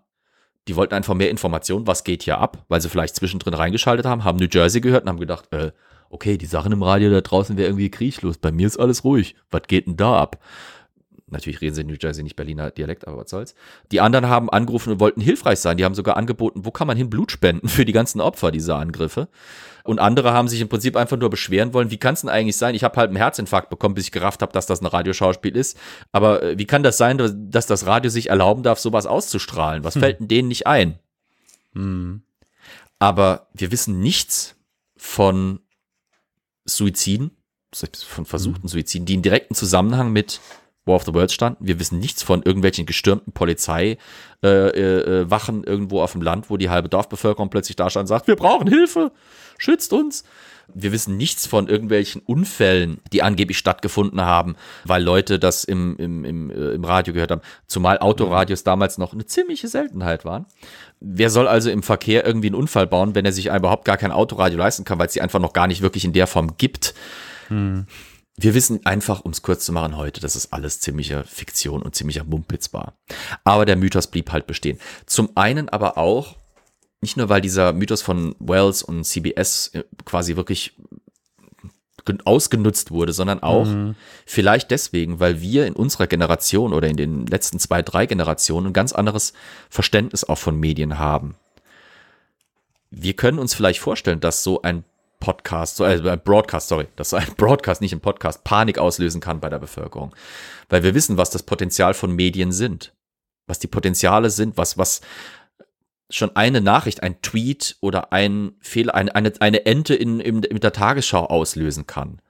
die wollten einfach mehr Informationen, was geht hier ab, weil sie vielleicht zwischendrin reingeschaltet haben, haben New Jersey gehört und haben gedacht, äh, okay, die Sachen im Radio da draußen wäre irgendwie kriechlos. Bei mir ist alles ruhig. Was geht denn da ab? Natürlich reden sie in New Jersey nicht Berliner Dialekt, aber was soll's. Die anderen haben angerufen und wollten hilfreich sein. Die haben sogar angeboten, wo kann man hin Blut spenden für die ganzen Opfer dieser Angriffe. Und andere haben sich im Prinzip einfach nur beschweren wollen, wie kann es denn eigentlich sein? Ich habe halt einen Herzinfarkt bekommen, bis ich gerafft habe, dass das ein Radioschauspiel ist. Aber äh, wie kann das sein, dass das Radio sich erlauben darf, sowas auszustrahlen? Was hm. fällt denn denen nicht ein? Hm. Aber wir wissen nichts von Suiziden, von versuchten hm. Suiziden, die in direkten Zusammenhang mit war of the Worlds standen. Wir wissen nichts von irgendwelchen gestürmten Polizeiwachen äh, äh, äh irgendwo auf dem Land, wo die halbe Dorfbevölkerung plötzlich da stand und sagt, wir brauchen Hilfe, schützt uns. Wir wissen nichts von irgendwelchen Unfällen, die angeblich stattgefunden haben, weil Leute das im, im, im, äh, im Radio gehört haben. Zumal Autoradios damals noch eine ziemliche Seltenheit waren. Wer soll also im Verkehr irgendwie einen Unfall bauen, wenn er sich überhaupt gar kein Autoradio leisten kann, weil es sie einfach noch gar nicht wirklich in der Form gibt? Hm wir wissen einfach, um es kurz zu machen heute, das ist alles ziemlicher Fiktion und ziemlicher Mumpitz war. Aber der Mythos blieb halt bestehen. Zum einen aber auch, nicht nur weil dieser Mythos von Wells und CBS äh, quasi wirklich ausgenutzt wurde, sondern auch mhm. vielleicht deswegen, weil wir in unserer Generation oder in den letzten zwei, drei Generationen ein ganz anderes Verständnis auch von Medien haben. Wir können uns vielleicht vorstellen, dass so ein Podcast, so, äh, Broadcast, sorry, dass ein Broadcast, nicht ein Podcast, Panik auslösen kann bei der Bevölkerung. Weil wir wissen, was das Potenzial von Medien sind. Was die Potenziale sind, was, was schon eine Nachricht, ein Tweet oder ein Fehler, eine, eine, eine Ente in, in, in der Tagesschau auslösen kann.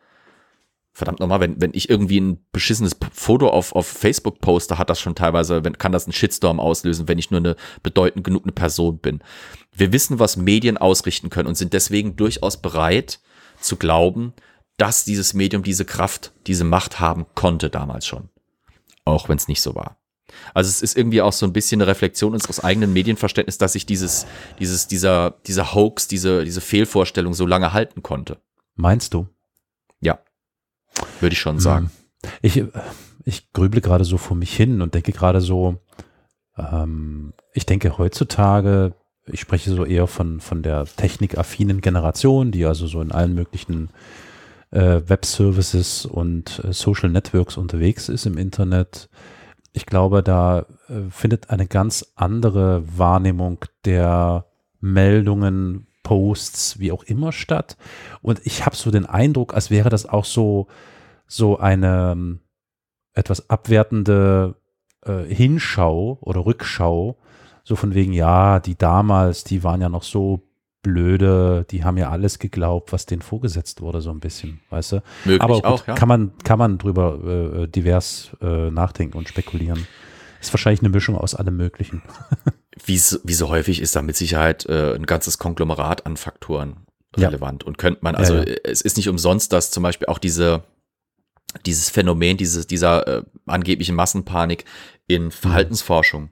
Verdammt nochmal, wenn, wenn ich irgendwie ein beschissenes Foto auf, auf Facebook poste, hat das schon teilweise, wenn, kann das einen Shitstorm auslösen, wenn ich nur eine bedeutend genug eine Person bin. Wir wissen, was Medien ausrichten können und sind deswegen durchaus bereit zu glauben, dass dieses Medium diese Kraft, diese Macht haben konnte damals schon. Auch wenn es nicht so war. Also es ist irgendwie auch so ein bisschen eine Reflexion unseres eigenen Medienverständnisses, dass sich dieses, dieses, dieser, dieser Hoax, diese, diese Fehlvorstellung so lange halten konnte. Meinst du? Würde ich schon sagen. Ich, äh, ich grüble gerade so vor mich hin und denke gerade so, ähm, ich denke heutzutage, ich spreche so eher von, von der technikaffinen Generation, die also so in allen möglichen äh, Web-Services und äh, Social Networks unterwegs ist im Internet. Ich glaube, da äh, findet eine ganz andere Wahrnehmung der Meldungen, Posts, wie auch immer statt. Und ich habe so den Eindruck, als wäre das auch so, so eine ähm, etwas abwertende äh, Hinschau oder Rückschau, so von wegen, ja, die damals, die waren ja noch so blöde, die haben ja alles geglaubt, was denen vorgesetzt wurde, so ein bisschen, weißt du? Möglich Aber gut, auch, ja. kann man, kann man drüber äh, divers äh, nachdenken und spekulieren. Ist wahrscheinlich eine Mischung aus allem Möglichen. wie, so- wie so häufig ist da mit Sicherheit äh, ein ganzes Konglomerat an Faktoren Ja. relevant. Und könnte man, also Ja, äh, es ist nicht umsonst, dass zum Beispiel auch diese, dieses Phänomen, dieses, dieser äh, angeblichen Massenpanik in Verhaltensforschung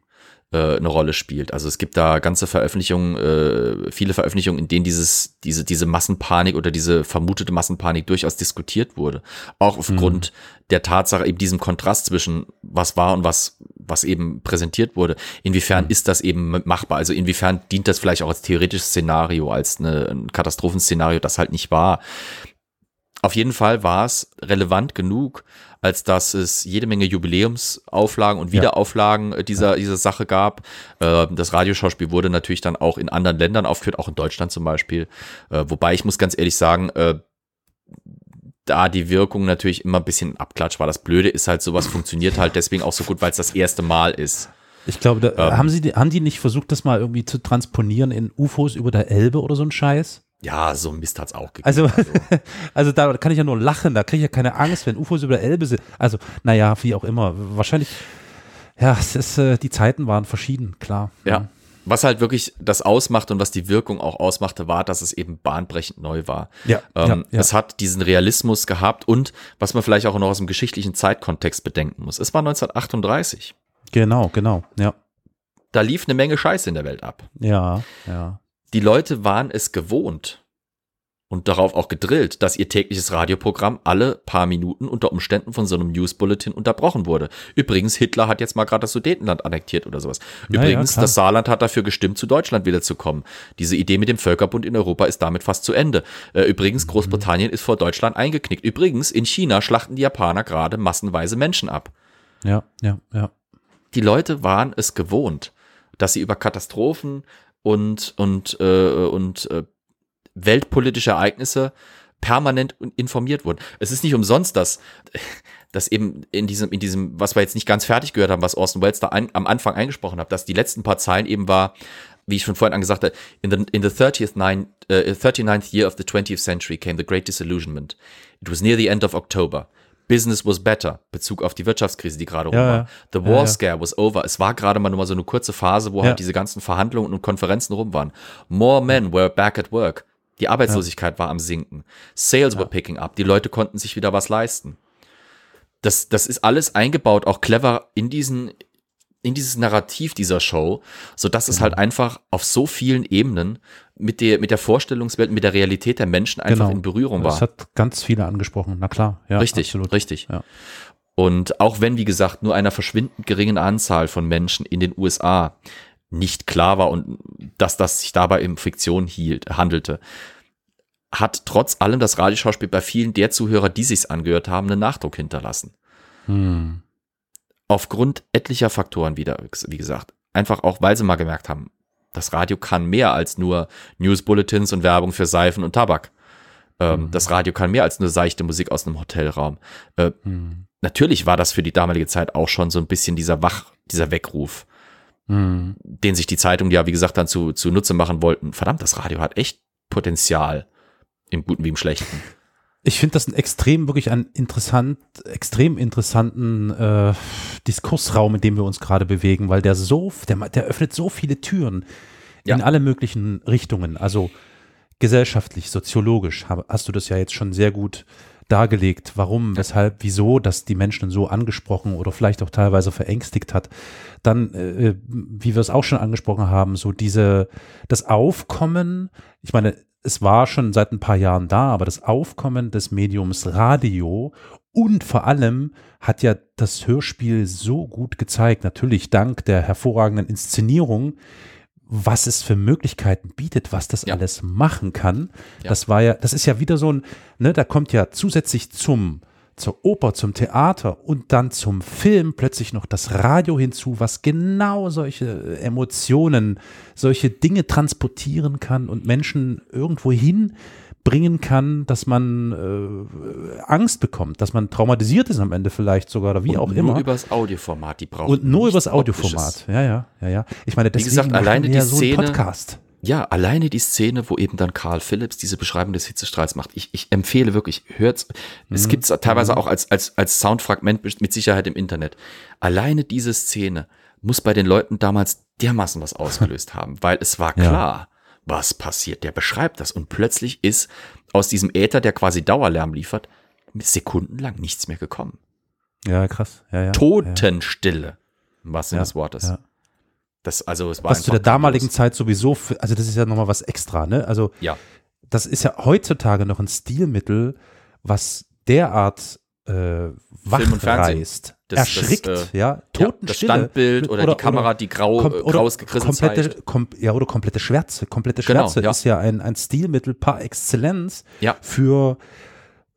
äh, eine Rolle spielt. Also es gibt da ganze Veröffentlichungen, äh, viele Veröffentlichungen, in denen dieses, diese, diese Massenpanik oder diese vermutete Massenpanik durchaus diskutiert wurde. Auch aufgrund der Tatsache, eben diesem Kontrast zwischen was war und was, was eben präsentiert wurde. Inwiefern ist das eben machbar? Also inwiefern dient das vielleicht auch als theoretisches Szenario, als eine, ein Katastrophenszenario, das halt nicht war? Auf jeden Fall war es relevant genug, als dass es jede Menge Jubiläumsauflagen und Ja. Wiederauflagen äh, dieser, dieser Sache gab. Äh, Das Radioschauspiel wurde natürlich dann auch in anderen Ländern aufgeführt, auch in Deutschland zum Beispiel. Äh, Wobei ich muss ganz ehrlich sagen, äh, da die Wirkung natürlich immer ein bisschen Abklatsch war. Das Blöde ist halt, sowas funktioniert halt deswegen auch so gut, weil es das erste Mal ist. Ich glaube, da, Ähm. haben, sie, die- haben die nicht versucht, das mal irgendwie zu transponieren in UFOs über der Elbe oder so ein Scheiß? Ja, so ein Mist hat's auch gegeben. Also, also da kann ich ja nur lachen, da kriege ich ja keine Angst, wenn UFOs über der Elbe sind. Also, naja, wie auch immer. Wahrscheinlich, ja, es ist, äh, die Zeiten waren verschieden, klar. Ja. Was halt wirklich das ausmacht und was die Wirkung auch ausmachte, war, dass es eben bahnbrechend neu war. Ja, Ähm, ja, ja. Es hat diesen Realismus gehabt und was man vielleicht auch noch aus dem geschichtlichen Zeitkontext bedenken muss. Es war 1938. Genau, genau, ja. Da lief eine Menge Scheiße in der Welt ab. Ja, ja. Die Leute waren es gewohnt und darauf auch gedrillt, dass ihr tägliches Radioprogramm alle paar Minuten unter Umständen von so einem News-Bulletin unterbrochen wurde. Übrigens, Hitler hat jetzt mal gerade das Sudetenland annektiert oder sowas. Ja, Übrigens, klar. das Saarland hat dafür gestimmt, zu Deutschland wiederzukommen. Diese Idee mit dem Völkerbund in Europa ist damit fast zu Ende. Äh, übrigens, Mhm. Großbritannien ist vor Deutschland eingeknickt. Übrigens, in China schlachten die Japaner gerade massenweise Menschen ab. Ja, ja, ja. Die Leute waren es gewohnt, dass sie über Katastrophen und, und, äh, und äh, weltpolitische Ereignisse permanent informiert wurden. Es ist nicht umsonst, dass, dass eben in diesem, in diesem, was wir jetzt nicht ganz fertig gehört haben, was Orson Welles da ein, am Anfang eingesprochen hat, dass die letzten paar Zeilen eben war, wie ich schon vorhin angesagt habe, in the, in the 30th nine, uh, 39th year of the 20th century came the Great Disillusionment. It was near the end of October. Business was better. Bezug auf die Wirtschaftskrise, die gerade rum Ja, war. ja. The war ja. scare was over. Es war gerade mal nur mal so eine kurze Phase, wo halt diese ganzen Verhandlungen und Konferenzen rum waren. More men were back at work. Die Arbeitslosigkeit war am sinken. Sales were picking up. Die Leute konnten sich wieder was leisten. Das, das ist alles eingebaut, auch clever in diesen, in dieses Narrativ dieser Show, so dass es halt einfach auf so vielen Ebenen mit der, mit der Vorstellungswelt, mit der Realität der Menschen einfach Genau. in Berührung war. Das hat ganz viele angesprochen, na klar. Ja, richtig, absolut. richtig. Ja. Und auch wenn, wie gesagt, nur einer verschwindend geringen Anzahl von Menschen in den USA nicht klar war und dass das sich dabei um Fiktion hielt, handelte, hat trotz allem das Radioschauspiel bei vielen der Zuhörer, die sich's angehört haben, einen Nachdruck hinterlassen. Hm. Aufgrund etlicher Faktoren wieder, wie gesagt. Einfach auch, weil sie mal gemerkt haben, das Radio kann mehr als nur News-Bulletins und Werbung für Seifen und Tabak. Ähm, Das Radio kann mehr als nur seichte Musik aus einem Hotelraum. Äh, Hm. Natürlich war das für die damalige Zeit auch schon so ein bisschen dieser Wach, dieser Weckruf, Hm. den sich die Zeitungen ja, wie gesagt, dann zu, zu Nutze machen wollten. Verdammt, das Radio hat echt Potenzial. Im Guten wie im Schlechten. Ich finde das ein extrem, wirklich einen interessant, extrem interessanten äh, Diskursraum, in dem wir uns gerade bewegen, weil der so, der, der öffnet so viele Türen Ja. in alle möglichen Richtungen. Also gesellschaftlich, soziologisch hast du das ja jetzt schon sehr gut dargelegt, warum, weshalb, wieso, dass die Menschen so angesprochen oder vielleicht auch teilweise verängstigt hat. Dann, äh, wie wir es auch schon angesprochen haben, so diese, das Aufkommen, ich meine, es war schon seit ein paar Jahren da, aber das Aufkommen des Mediums Radio und vor allem hat ja das Hörspiel so gut gezeigt, natürlich dank der hervorragenden Inszenierung, was es für Möglichkeiten bietet, was das Ja. alles machen kann. Ja. Das war ja, das ist ja wieder so ein, ne, da kommt ja zusätzlich zum zur Oper, zum Theater und dann zum Film plötzlich noch das Radio hinzu, was genau solche Emotionen, solche Dinge transportieren kann und Menschen irgendwo hinbringen kann, dass man äh, Angst bekommt, dass man traumatisiert ist am Ende vielleicht sogar oder wie Und auch nur immer. übers Audioformat, die brauchen und nur übers Audioformat. Ja, ja, ja, ja. Ich meine, deswegen gesagt, machen alleine die ja so Szene- Podcast. Ja, alleine die Szene, wo eben dann Karl Phillips diese Beschreibung des Hitzestrahls macht. Ich, ich empfehle wirklich, hört's. Es Mhm. gibt's teilweise auch als, als, als Soundfragment mit Sicherheit im Internet. Alleine diese Szene muss bei den Leuten damals dermaßen was ausgelöst haben, weil es war Ja. klar, was passiert. Der beschreibt das und plötzlich ist aus diesem Äther, der quasi Dauerlärm liefert, sekundenlang nichts mehr gekommen. Ja, krass. Ja, ja. Totenstille, im wahrsten Sinne Ja, des Wortes. ja. Das, also, es war Was zu der damaligen. Zeit sowieso, für, also das ist ja nochmal was extra, ne? Also Ja. das ist ja heutzutage noch ein Stilmittel, was derart äh, wachreißt, Das- das, erschrickt, äh, ja, Totenstille. das Standbild oder, die Kamera, die grau, kom- oder graues komplette, kom ja, oder komplette Schwärze. Komplette Genau, Schwärze ja. ist ja ein, ein Stilmittel par excellence Ja. für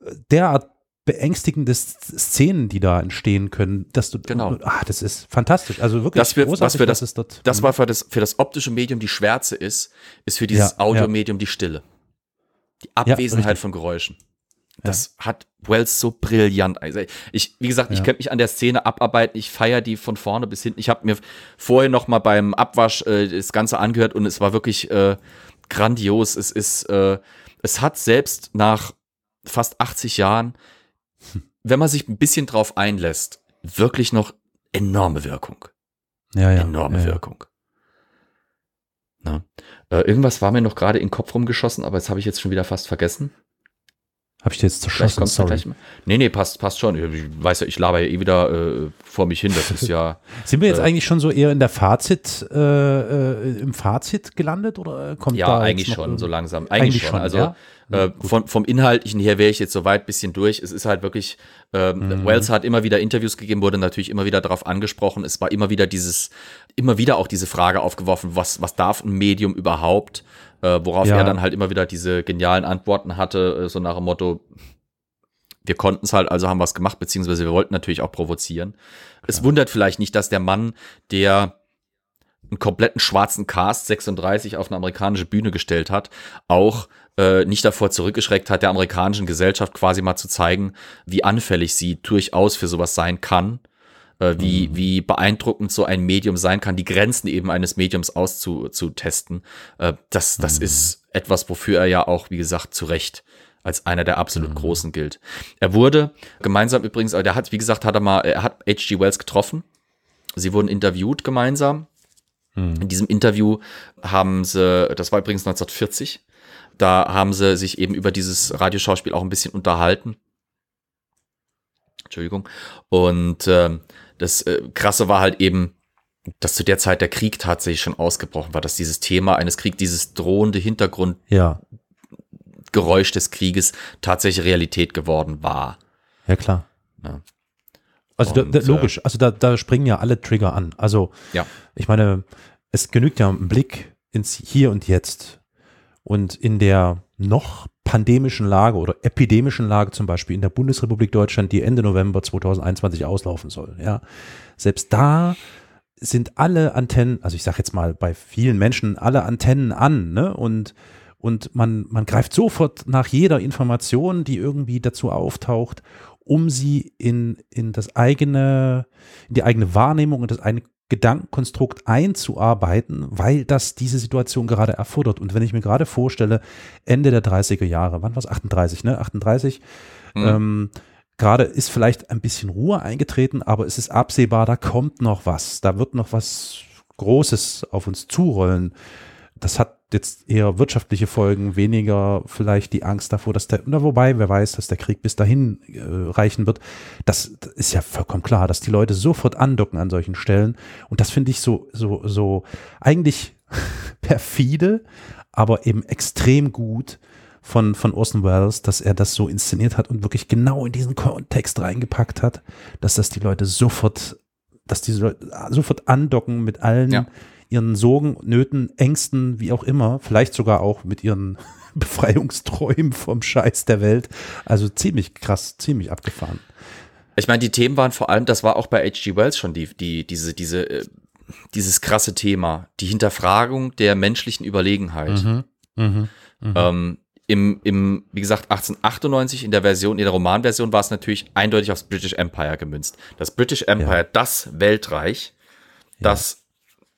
äh, derart beängstigende Szenen, die da entstehen können, dass du, Genau. ah, das ist fantastisch. Also wirklich Das, wir, was großartig, für das, es dort, das war für das, für das optische Medium die Schwärze ist, ist für dieses Ja, Audiomedium die Stille. Die Abwesenheit richtig. von Geräuschen. Das hat Wells so brillant. Also ich, wie gesagt, ich Ja. könnte mich an der Szene abarbeiten. Ich feiere die von vorne bis hinten. Ich habe mir vorher noch mal beim Abwasch äh, das Ganze angehört und es war wirklich äh, grandios. Es ist, äh, es hat selbst nach fast 80 Jahren, wenn man sich ein bisschen drauf einlässt, wirklich noch enorme Wirkung ja, ja, enorme ja, ja. Wirkung. Na, äh, irgendwas war mir noch gerade in den Kopf rumgeschossen, aber das habe ich jetzt schon wieder fast vergessen. Habe ich dir jetzt zerschossen, sorry. Nee, nee, passt, passt schon. Ich weiß ja, ich laber ja eh wieder äh, vor mich hin. Das ist ja. Sind wir jetzt Äh, eigentlich schon so eher in der Fazit, äh, äh, im Fazit gelandet oder kommt Ja, da eigentlich schon, so langsam. Eigentlich, schon. Also ja? äh, von, vom Inhaltlichen her wäre ich jetzt so weit bisschen durch. Es ist halt wirklich, ähm, Mhm. Wells hat immer wieder Interviews gegeben, wurde natürlich immer wieder darauf angesprochen. Es war immer wieder dieses, immer wieder auch diese Frage aufgeworfen, was, was darf ein Medium überhaupt? Äh, worauf Ja. er dann halt immer wieder diese genialen Antworten hatte, äh, so nach dem Motto, wir konnten es halt, also haben wir es gemacht, beziehungsweise wir wollten natürlich auch provozieren. Es wundert vielleicht nicht, dass der Mann, der einen kompletten schwarzen Cast 36 auf eine amerikanische Bühne gestellt hat, auch äh, nicht davor zurückgeschreckt hat, der amerikanischen Gesellschaft quasi mal zu zeigen, wie anfällig sie durchaus für sowas sein kann, äh, wie, wie beeindruckend so ein Medium sein kann, die Grenzen eben eines Mediums auszutesten. Äh, das das ist etwas, wofür er ja auch, wie gesagt, zu Recht als einer der absolut Großen gilt. Er wurde gemeinsam übrigens, äh, der hat, wie gesagt, hat er mal, er hat H.G. Wells getroffen. Sie wurden interviewt gemeinsam. In diesem Interview haben sie, das war übrigens 1940, da haben sie sich eben über dieses Radioschauspiel auch ein bisschen unterhalten. Entschuldigung. Und ähm, das äh, Krasse war halt eben, dass zu der Zeit der Krieg tatsächlich schon ausgebrochen war, dass dieses Thema eines Kriegs, dieses drohende Hintergrundgeräusch Ja, des Krieges tatsächlich Realität geworden war. ja klar. Ja. Also da, Und, da, äh, logisch, also da, da springen ja alle Trigger an. Also Ja. ich meine, es genügt ja ein Blick ins Hier und Jetzt. Und in der noch pandemischen Lage oder epidemischen Lage zum Beispiel in der Bundesrepublik Deutschland, die Ende November 2021 auslaufen soll, ja, selbst da sind alle Antennen, also ich sage jetzt mal bei vielen Menschen alle Antennen an, ne? Und und man man greift sofort nach jeder Information, die irgendwie dazu auftaucht, um sie in in das eigene in die eigene Wahrnehmung und das eigene Gedankenkonstrukt einzuarbeiten, weil das diese Situation gerade erfordert. Und wenn ich mir gerade vorstelle, Ende der 30er Jahre, wann war es? 38, ne? 38, Mhm. ähm, gerade ist vielleicht ein bisschen Ruhe eingetreten, aber es ist absehbar, da kommt noch was, da wird noch was Großes auf uns zurollen. Das hat jetzt eher wirtschaftliche Folgen, weniger vielleicht die Angst davor, dass der, na, wobei, wer weiß, dass der Krieg bis dahin äh, reichen wird. Das, das ist ja vollkommen klar, dass die Leute sofort andocken an solchen Stellen. Und das finde ich so, so, so eigentlich perfide, aber eben extrem gut von, von Orson Welles, dass er das so inszeniert hat und wirklich genau in diesen Kontext reingepackt hat, dass das die Leute sofort, dass diese Leute sofort andocken mit allen Ja. Ihren Sorgen, Nöten, Ängsten, wie auch immer, vielleicht sogar auch mit ihren Befreiungsträumen vom Scheiß der Welt. Also ziemlich krass, ziemlich abgefahren. Ich meine, die Themen waren vor allem, das war auch bei H.G. Wells schon die, die, diese, diese, äh, dieses krasse Thema, die Hinterfragung der menschlichen Überlegenheit. Mhm. Ähm, im, im, wie gesagt, 1898 in der Version, in der Romanversion war es natürlich eindeutig aufs British Empire gemünzt. Das British Empire, das Weltreich, das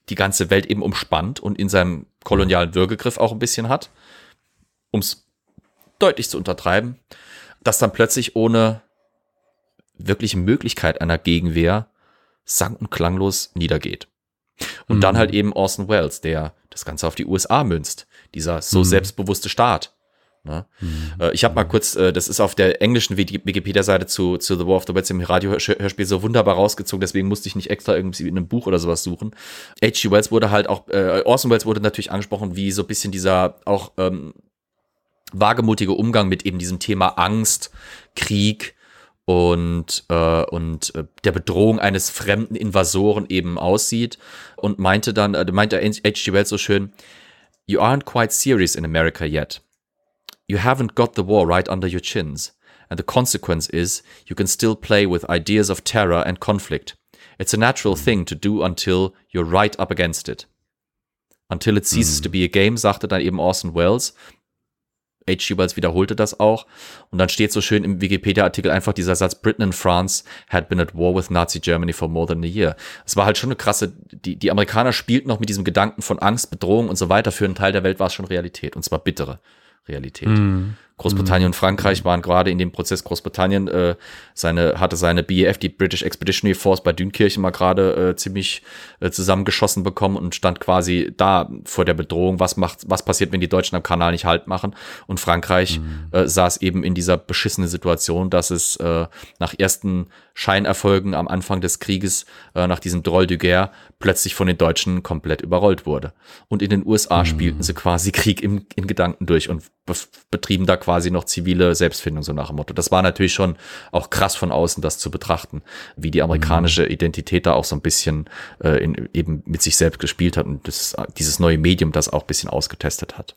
die ganze Welt eben umspannt und in seinem kolonialen Würgegriff auch ein bisschen hat, um es deutlich zu untertreiben, das dann plötzlich ohne wirkliche Möglichkeit einer Gegenwehr sang- und klanglos niedergeht. Und dann halt eben Orson Welles, der das Ganze auf die USA münzt. Dieser so selbstbewusste Staat. Ne? Äh, Ich habe mal kurz, äh, das ist auf der englischen Wiki- Wikipedia-Seite zu, zu The War of the Worlds im Radiohörspiel so wunderbar rausgezogen, deswegen musste ich nicht extra irgendwie in einem Buch oder sowas suchen. H.G. Wells wurde halt auch, äh, Orson Welles wurde natürlich angesprochen, wie so ein bisschen dieser auch ähm, wagemutige Umgang mit eben diesem Thema Angst, Krieg und, äh, und äh, der Bedrohung eines fremden Invasoren eben aussieht und meinte dann, äh, meinte H.G. Wells so schön, You aren't quite serious in America yet. You haven't got the war right under your chins. And the consequence is you can still play with ideas of terror and conflict. It's a natural thing to do until you're right up against it. Until it ceases to be a game, sagte dann eben Orson Welles. H.G. Wells wiederholte das auch. Und dann steht so schön im Wikipedia-Artikel einfach dieser Satz, Britain and France had been at war with Nazi Germany for more than a year. Es war halt schon eine krasse, die, die Amerikaner spielten noch mit diesem Gedanken von Angst, Bedrohung und so weiter. Für einen Teil der Welt war es schon Realität. Und zwar bittere Realität. Großbritannien und Frankreich waren gerade in dem Prozess Großbritannien äh, seine hatte seine BEF die British Expeditionary Force bei Dünkirchen mal gerade äh, ziemlich äh, zusammengeschossen bekommen und stand quasi da vor der Bedrohung was macht was passiert wenn die Deutschen am Kanal nicht Halt machen? Und Frankreich äh, saß eben in dieser beschissenen Situation dass es äh, nach ersten Scheinerfolgen am Anfang des Krieges äh, nach diesem Droll du Guerre plötzlich von den Deutschen komplett überrollt wurde. Und in den USA spielten sie quasi Krieg im, in Gedanken durch und be betrieben da quasi noch zivile Selbstfindung, so nach dem Motto. Das war natürlich schon auch krass von außen, das zu betrachten, wie die amerikanische Identität da auch so ein bisschen äh, in, eben mit sich selbst gespielt hat und das, dieses neue Medium das auch ein bisschen ausgetestet hat.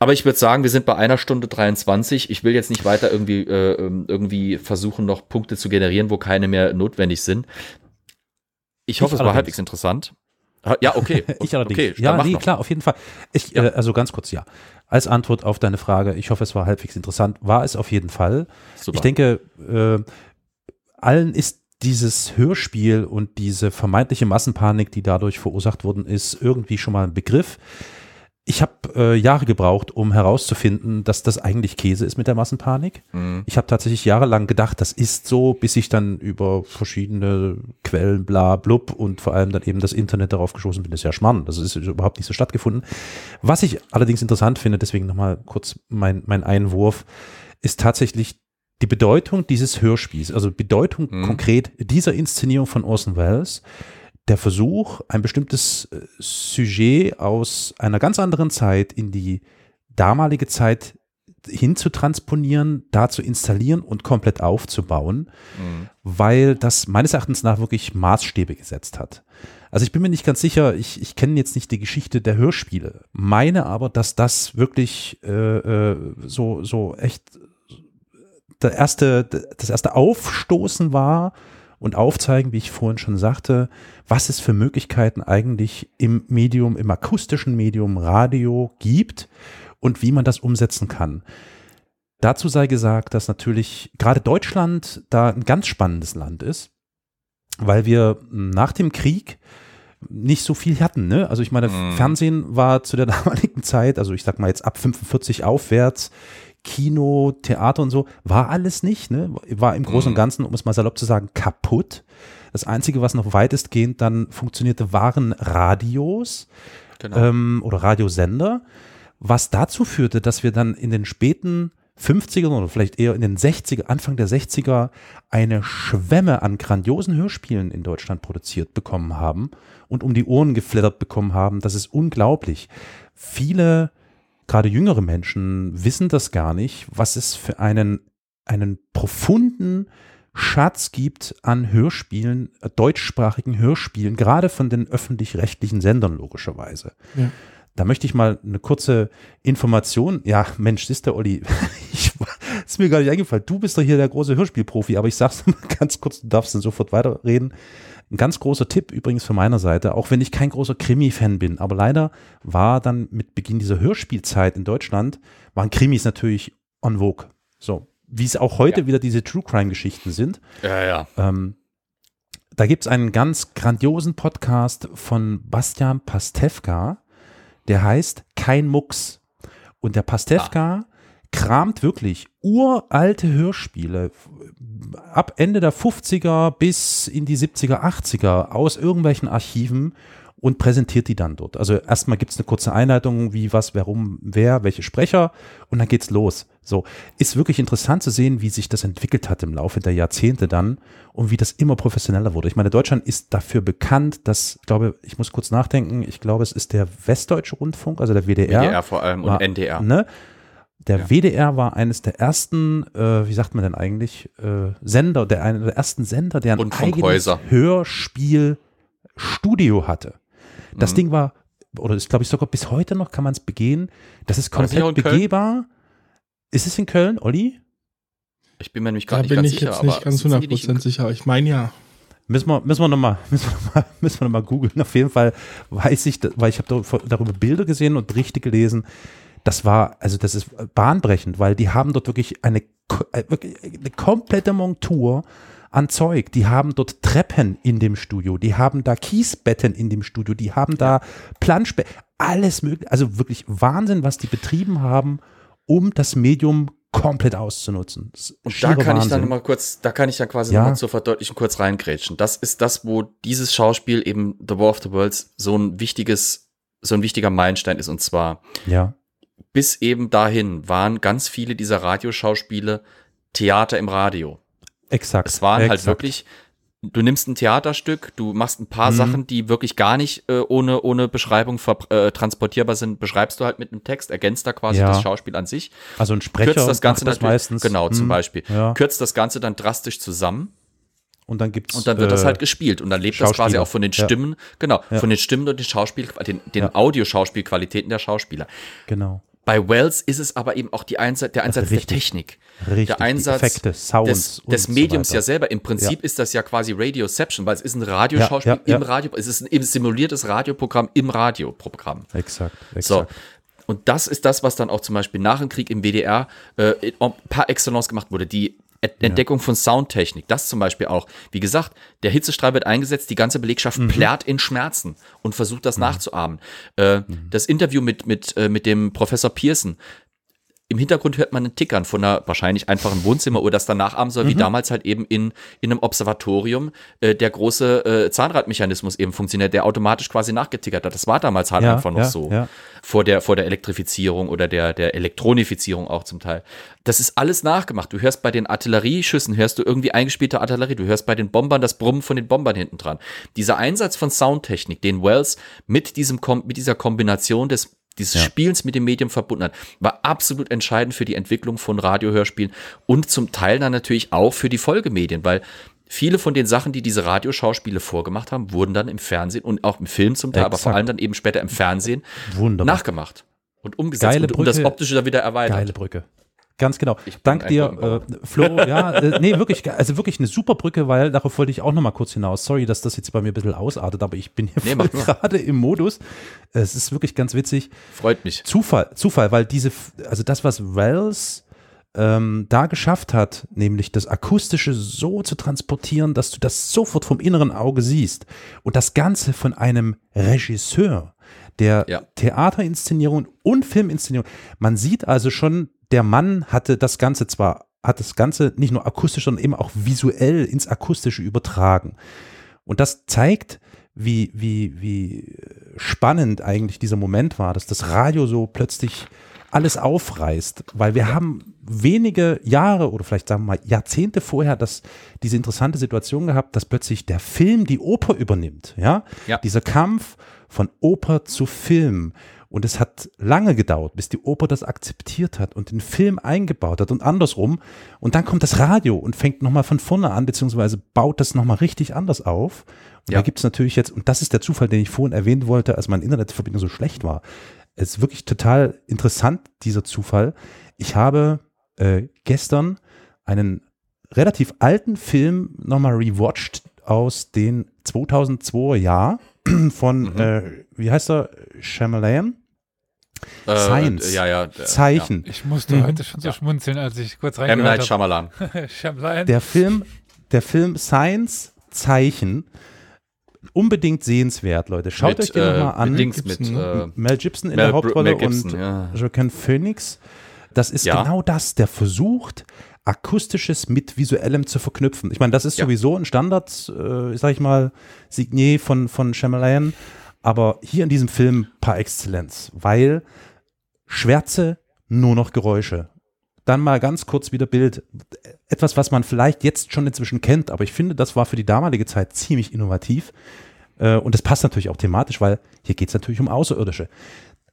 Aber ich würde sagen, wir sind bei einer Stunde 23. Ich will jetzt nicht weiter irgendwie, äh, ähm, irgendwie versuchen, noch Punkte zu generieren, wo keine mehr notwendig sind. Ich hoffe, es war halbwegs interessant. Ja, okay. Ich allerdings. Okay, ja, nee, klar, auf jeden Fall. Ich, Äh, also ganz kurz, ja. Als Antwort auf deine Frage, ich hoffe, es war halbwegs interessant, war es auf jeden Fall. Super. Ich denke, äh, allen ist dieses Hörspiel und diese vermeintliche Massenpanik, die dadurch verursacht worden ist, irgendwie schon mal ein Begriff. Ich habe äh, Jahre gebraucht, um herauszufinden, dass das eigentlich Käse ist mit der Massenpanik. Mhm. Ich habe tatsächlich jahrelang gedacht, das ist so, bis ich dann über verschiedene Quellen, bla, blub und vor allem dann eben das Internet darauf geschossen bin. Das ist ja Schmarrn. Das ist überhaupt nicht so stattgefunden. Was ich allerdings interessant finde, deswegen nochmal kurz mein, mein Einwurf, ist tatsächlich die Bedeutung dieses Hörspiels, also Bedeutung Mhm. konkret dieser Inszenierung von Orson Welles, der Versuch, ein bestimmtes äh, Sujet aus einer ganz anderen Zeit in die damalige Zeit hinzutransponieren, da zu installieren und komplett aufzubauen, weil das meines Erachtens nach wirklich Maßstäbe gesetzt hat. Also ich bin mir nicht ganz sicher, ich, ich kenne jetzt nicht die Geschichte der Hörspiele, meine aber, dass das wirklich äh, äh, so, so echt der erste, das erste Aufstoßen war und aufzeigen, wie ich vorhin schon sagte, was es für Möglichkeiten eigentlich im Medium, im akustischen Medium Radio gibt und wie man das umsetzen kann. Dazu sei gesagt, dass natürlich gerade Deutschland da ein ganz spannendes Land ist. weil wir nach dem Krieg nicht so viel hatten. Ne? Also ich meine, Fernsehen war zu der damaligen Zeit, also ich sag mal jetzt ab 45 aufwärts, Kino, Theater und so, war alles nicht. Ne? War im Großen und Ganzen, um es mal salopp zu sagen, kaputt. Das Einzige, was noch weitestgehend dann funktionierte, waren Radios Genau. ähm, oder Radiosender, was dazu führte, dass wir dann in den späten 50er oder vielleicht eher in den 60er, Anfang der 60er eine Schwemme an grandiosen Hörspielen in Deutschland produziert bekommen haben und um die Ohren geflattert bekommen haben. Das ist unglaublich. Viele, gerade jüngere Menschen, wissen das gar nicht, was es für einen, einen profunden Schatz gibt an Hörspielen, äh, deutschsprachigen Hörspielen, gerade von den öffentlich-rechtlichen Sendern logischerweise. Ja. Da möchte ich mal eine kurze Information. Ja, Mensch, ist der Olli. Ich, ist mir gar nicht eingefallen. Du bist doch hier der große Hörspielprofi, aber ich sag's mal ganz kurz, du darfst dann sofort weiterreden. Ein ganz großer Tipp übrigens von meiner Seite, auch wenn ich kein großer Krimi-Fan bin, aber leider war dann mit Beginn dieser Hörspielzeit in Deutschland, waren Krimis natürlich on vogue. So, wie es auch heute wieder diese True Crime-Geschichten sind. Ja, ja. Ähm, da gibt es einen ganz grandiosen Podcast von Bastian Pastewka, der heißt Kein Mucks. Und der Pastewka kramt wirklich uralte Hörspiele ab Ende der 50er bis in die 70er, 80er aus irgendwelchen Archiven und präsentiert die dann dort. Also erstmal gibt es eine kurze Einleitung, wie, was, warum, wer, welche Sprecher und dann geht's los. So, ist wirklich interessant zu sehen, wie sich das entwickelt hat im Laufe der Jahrzehnte dann und wie das immer professioneller wurde. Ich meine, Deutschland ist dafür bekannt, dass, ich glaube, ich muss kurz nachdenken, ich glaube, es ist der Westdeutsche Rundfunk, also der WDR. WDR vor allem und war- NDR. Ne? Der Ja. WDR war eines der ersten, äh, wie sagt man denn eigentlich, äh, Sender, der einer der ersten Sender, der ein eigenes. Hörspielstudio hatte. Das Mhm. Ding war, oder ist glaube ich sogar bis heute noch, kann man es begehen. Das ist komplett in Köln? begehbar. Ist es in Köln, Olli? Ich bin mir nämlich Da gar nicht bin ganz ich sicher. jetzt nicht aber ganz sitzen die nicht in- 100% sicher. Ich meine ja. Müssen wir, müssen wir nochmal, müssen wir noch mal, müssen wir noch mal googeln. Auf jeden Fall weiß ich, da- weil ich habe darüber Bilder gesehen und Berichte gelesen. Das war, also das ist bahnbrechend, weil die haben dort wirklich eine, äh, wirklich eine komplette Montur an Zeug. Die haben dort Treppen in dem Studio, die haben da Kiesbetten in dem Studio, die haben da Planschbetten, alles mögliche. Also wirklich Wahnsinn, was die betrieben haben, um das Medium komplett auszunutzen. Und da kann ich dann Wahnsinn. mal kurz, da kann ich dann quasi Ja. nochmal zur Verdeutlichung kurz reingrätschen. Das ist das, wo dieses Schauspiel eben The War of the Worlds so ein wichtiges, so ein wichtiger Meilenstein ist. Und zwar Ja, bis eben dahin waren ganz viele dieser Radioschauspiele Theater im Radio. exakt. Es waren halt exakt. wirklich, du nimmst ein Theaterstück, du machst ein paar Mhm. Sachen, die wirklich gar nicht äh, ohne, ohne Beschreibung äh, transportierbar sind, beschreibst du halt mit einem Text, ergänzt da quasi Ja. das Schauspiel an sich. Also ein Sprecher kürzt das Ganze macht das meistens. Genau, zum Hm, Beispiel. Ja. Kürzt das Ganze dann drastisch zusammen Und dann gibt's und dann wird das äh, halt gespielt und dann lebt das quasi auch von den Ja. Stimmen, genau, Ja. von den Stimmen und den Schauspiel, den, den Ja. Audioschauspielqualitäten der Schauspieler. Genau. Bei Wells ist es aber eben auch die Einsatz, der Einsatz der richtig. Technik. Richtig. der Einsatz Effekte, Sounds des, des so Mediums weiter. ja selber. Im Prinzip ist das ja quasi Radioception, weil es ist ein Radioschauspiel Ja, ja, ja. im Radio, es ist ein simuliertes Radioprogramm im Radioprogramm. Exakt, exakt. So. Und das ist das, was dann auch zum Beispiel nach dem Krieg im WDR äh, par excellence gemacht wurde. Die Ent- Entdeckung von Soundtechnik, das zum Beispiel auch. Wie gesagt, der Hitzestrahl wird eingesetzt, die ganze Belegschaft Mhm. plärt in Schmerzen und versucht das nachzuahmen. Äh, Das Interview mit, mit, äh, mit dem Professor Pearson, im Hintergrund hört man ein Tickern von einer wahrscheinlich einfachen Wohnzimmeruhr, das dann nachahmen soll, wie damals halt eben in, in einem Observatorium äh, der große äh, Zahnradmechanismus eben funktioniert, der automatisch quasi nachgetickert hat. Das war damals halt Ja, einfach noch ja, so. ja. Vor der, vor der Elektrifizierung oder der, der Elektronifizierung auch zum Teil. Das ist alles nachgemacht. Du hörst bei den Artillerieschüssen, hörst du irgendwie eingespielte Artillerie. Du hörst bei den Bombern das Brummen von den Bombern hinten dran. Dieser Einsatz von Soundtechnik, den Wells mit diesem, mit dieser Kombination des dieses Ja. Spielens mit dem Medium verbunden hat, war absolut entscheidend für die Entwicklung von Radiohörspielen und zum Teil dann natürlich auch für die Folgemedien, weil viele von den Sachen, die diese Radioschauspiele vorgemacht haben, wurden dann im Fernsehen und auch im Film zum Teil, aber vor Exakt. allem dann eben später im Fernsehen Wunderbar. nachgemacht und umgesetzt Geile und um das Brücke. Optische dann wieder erweitert. Geile Brücke. Ganz genau. Dank dir, äh, Flo. Ja, äh, nee, wirklich, also wirklich eine super Brücke, weil darauf wollte ich auch noch mal kurz hinaus. Sorry, dass das jetzt bei mir ein bisschen ausartet, aber ich bin hier Nee, gerade im Modus. Es ist wirklich ganz witzig. Freut mich. Zufall, Zufall, weil diese, also das, was Wells ähm, da geschafft hat, nämlich das Akustische so zu transportieren, dass du das sofort vom inneren Auge siehst. Und das Ganze von einem Regisseur, der Ja. Theaterinszenierung und Filminszenierung. Man sieht also schon, der Mann hatte das Ganze zwar, hat das Ganze nicht nur akustisch, sondern eben auch visuell ins Akustische übertragen. Und das zeigt, wie, wie, wie spannend eigentlich dieser Moment war, dass das Radio so plötzlich alles aufreißt, weil wir haben wenige Jahre oder vielleicht sagen wir mal Jahrzehnte vorher das, diese interessante Situation gehabt, dass plötzlich der Film die Oper übernimmt, ja? Ja. Dieser Kampf von Oper zu Film. Und es hat lange gedauert, bis die Oper das akzeptiert hat und den Film eingebaut hat und andersrum. Und dann kommt das Radio und fängt nochmal von vorne an, beziehungsweise baut das nochmal richtig anders auf. Und Ja. da gibt es natürlich jetzt, und das ist der Zufall, den ich vorhin erwähnen wollte, als meine Internetverbindung so schlecht war. Es ist wirklich total interessant, dieser Zufall. Ich habe äh, gestern einen relativ alten Film nochmal rewatcht aus den 2002er Jahr von, äh, wie heißt er, Shyamalan? Äh, Science. Ja, ja. äh, Zeichen. Ich musste Mhm. heute schon so schmunzeln, als ich kurz Ja. M. Night reingehört Shyamalan. habe. Shyamalan. Der Film, der Film Science Zeichen, unbedingt sehenswert, Leute. Schaut Mit, euch den äh, nochmal an. mit Dings, mit, Gibson, äh, Mel Gibson in Mel der Hauptrolle Gibson, und ja. Joaquin Phoenix. Das ist Ja. genau das, der versucht, Akustisches mit Visuellem zu verknüpfen. Ich meine, das ist Ja. sowieso ein Standard, äh, sag ich mal, Signier von, von Shyamalan, aber hier in diesem Film par Exzellenz, weil Schwärze, nur noch Geräusche. Dann mal ganz kurz wieder Bild. Etwas, was man vielleicht jetzt schon inzwischen kennt, aber ich finde, das war für die damalige Zeit ziemlich innovativ. Äh, Und das passt natürlich auch thematisch, weil hier geht es natürlich um Außerirdische.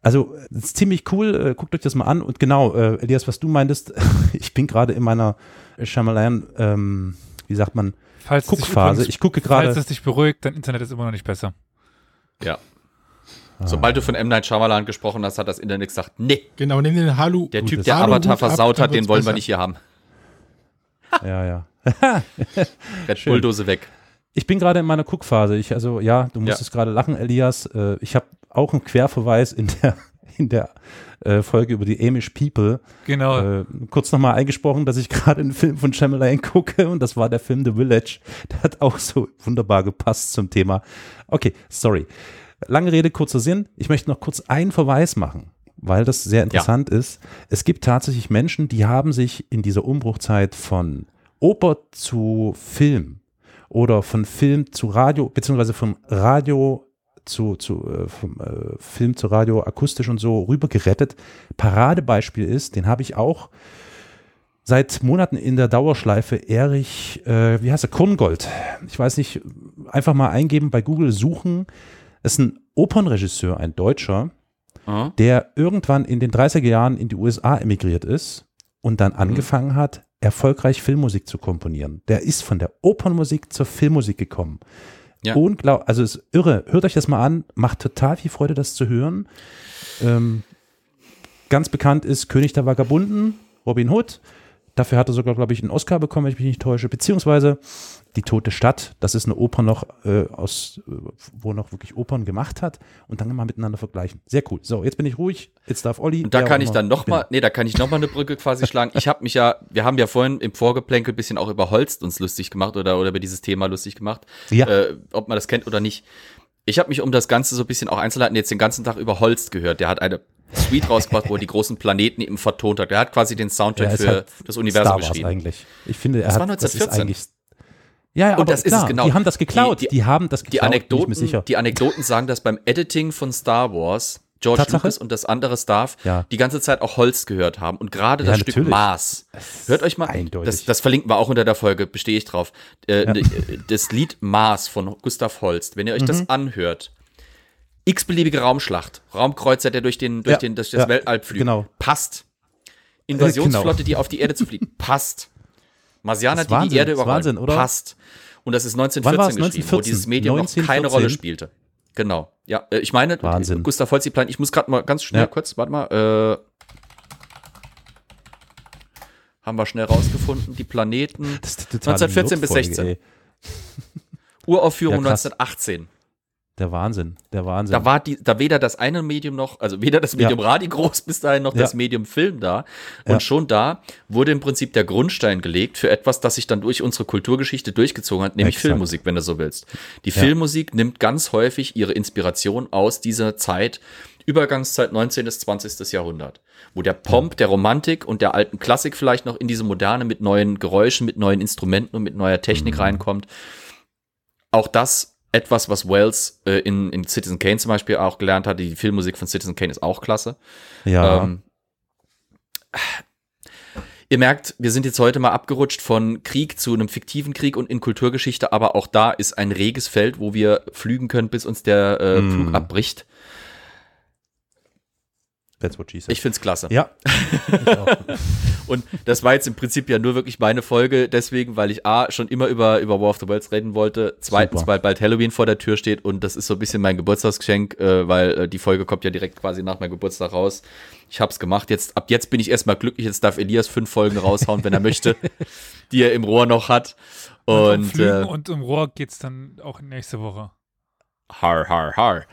Also, ziemlich cool. Äh, guckt euch das mal an. Und genau, äh, Elias, was du meintest, ich bin gerade in meiner Shyamalan, ähm, wie sagt man, falls Guckphase. Ich gucke Falls gerade. es dich beruhigt, dein Internet ist immer noch nicht besser. Ja. Sobald du von M. Night Shyamalan gesprochen hast, hat das Internet gesagt, nee, Genau, nimm den Halu. der Gut, Typ, der Aluhut Avatar ab, versaut dann hat, den wollen wir besser. nicht hier haben. Ja, ja. Red. Bulldose weg. Ich bin gerade in meiner Guckphase. Ich, also ja, du musstest gerade lachen, Elias. Äh, ich habe auch einen Querverweis in der, in der äh, Folge über die Amish People. Genau. Äh, kurz nochmal eingesprochen, dass ich gerade einen Film von Shyamalan gucke und das war der Film The Village. Der hat auch so wunderbar gepasst zum Thema. Okay, sorry. Lange Rede, kurzer Sinn. Ich möchte noch kurz einen Verweis machen, weil das sehr interessant ist. Es gibt tatsächlich Menschen, die haben sich in dieser Umbruchzeit von Oper zu Film oder von Film zu Radio, beziehungsweise vom Radio zu, zu äh, vom äh, Film zu Radio akustisch und so rüber gerettet. Paradebeispiel ist, den habe ich auch seit Monaten in der Dauerschleife Erich, äh, wie heißt er, Kurngold. Ich weiß nicht, einfach mal eingeben, bei Google suchen. Das ist ein Opernregisseur, ein Deutscher, Mhm. der irgendwann in den 30er Jahren in die USA emigriert ist und dann angefangen hat, erfolgreich Filmmusik zu komponieren. Der ist von der Opernmusik zur Filmmusik gekommen. Ja. Unglaublich, also ist irre. Hört euch das mal an, macht total viel Freude, das zu hören. Ähm, ganz bekannt ist König der Vagabunden, Robin Hood. Dafür hat er sogar, glaube ich, einen Oscar bekommen, wenn ich mich nicht täusche. Beziehungsweise Die Tote Stadt, das ist eine Oper noch äh, aus, äh, wo er noch wirklich Opern gemacht hat und dann mal miteinander vergleichen. Sehr cool. So, jetzt bin ich ruhig. Jetzt darf Olli. Und da kann ich dann noch beginnen. mal, nee, da kann ich noch mal eine Brücke quasi schlagen. Ich habe mich ja, wir haben ja vorhin im Vorgeplänkel ein bisschen auch über Holst uns lustig gemacht oder, oder über dieses Thema lustig gemacht, Ja. äh, ob man das kennt oder nicht. Ich habe mich um das Ganze so ein bisschen auch Einzelheiten jetzt den ganzen Tag über Holst gehört. Der hat eine Suite rausgebracht, wo er die großen Planeten eben vertont hat. Der hat quasi den Soundtrack Ja, für halt das Universum Star Wars geschrieben. eigentlich. Ich finde, er Das hat, war das ist 1914. Ja, ja, Und das ist klar, es genau. Die haben das geklaut. Die- Die, die- haben das Die geklaut. mir Anekdoten, die Anekdoten sagen, dass beim Editing von Star Wars George Tatsache? Lucas und das andere Staff Ja. die ganze Zeit auch Holst gehört haben und gerade Ja, das Stück natürlich. Mars. Hört euch mal, das, das verlinken wir auch unter der Folge, bestehe ich drauf. Äh, Ja. d- Das Lied Mars von Gustav Holst, wenn ihr euch Mhm. das anhört, x-beliebige Raumschlacht, Raumkreuzer, der durch den durch Ja, den durch das ja, Weltall pflügt, genau. passt. Invasionsflotte, genau. die auf die Erde zu fliegen, passt. Marsianer, die die Wahnsinn, Erde das ist überrollen, Wahnsinn, oder? passt. Und das ist Wann war's? 1914 geschrieben, wo 1914? dieses Medium noch keine 1914? Rolle spielte. Genau. Ja, äh, ich meine, Wahnsinn. Gustav Holst, die Plan, ich muss gerade mal ganz schnell Ja. kurz, warte mal, äh, haben wir schnell rausgefunden, die Planeten. Das ist die totale 1914 bis Notfolge, 16. ey. Uraufführung Ja, krass. 1918. Der Wahnsinn, der Wahnsinn. Da war die, da weder das eine Medium noch, also weder das Medium Radio groß bis dahin noch Ja. das Medium Film da. Und Ja. schon da wurde im Prinzip der Grundstein gelegt für etwas, das sich dann durch unsere Kulturgeschichte durchgezogen hat, nämlich Exakt. Filmmusik, wenn du so willst. Die Filmmusik nimmt ganz häufig ihre Inspiration aus dieser Zeit, Übergangszeit 19. bis 20. Jahrhundert, wo der Pomp der Romantik und der alten Klassik vielleicht noch in diese Moderne mit neuen Geräuschen, mit neuen Instrumenten und mit neuer Technik Mhm. reinkommt. Auch das etwas, was Wells äh, in, in Citizen Kane zum Beispiel auch gelernt hat. Die Filmmusik von Citizen Kane ist auch klasse. ja, Ähm, ihr merkt, wir sind jetzt heute mal abgerutscht von Krieg zu einem fiktiven Krieg und in Kulturgeschichte, aber auch da ist ein reges Feld, wo wir flügen können, bis uns der äh, Mm. Flug abbricht. That's what she said. Ich find's klasse. ja. Und das war jetzt im Prinzip ja nur wirklich meine Folge, deswegen, weil ich A, schon immer über, über War of the Worlds reden wollte, zweitens, Super. weil bald Halloween vor der Tür steht und das ist so ein bisschen mein Geburtstagsgeschenk, äh, weil äh, die Folge kommt ja direkt quasi nach meinem Geburtstag raus. Ich hab's gemacht, jetzt, ab jetzt bin ich erstmal glücklich, jetzt darf Elias fünf Folgen raushauen, wenn er möchte, die er im Rohr noch hat. Und, Flügen äh, und um Rohr geht's dann auch nächste Woche. har, har, har.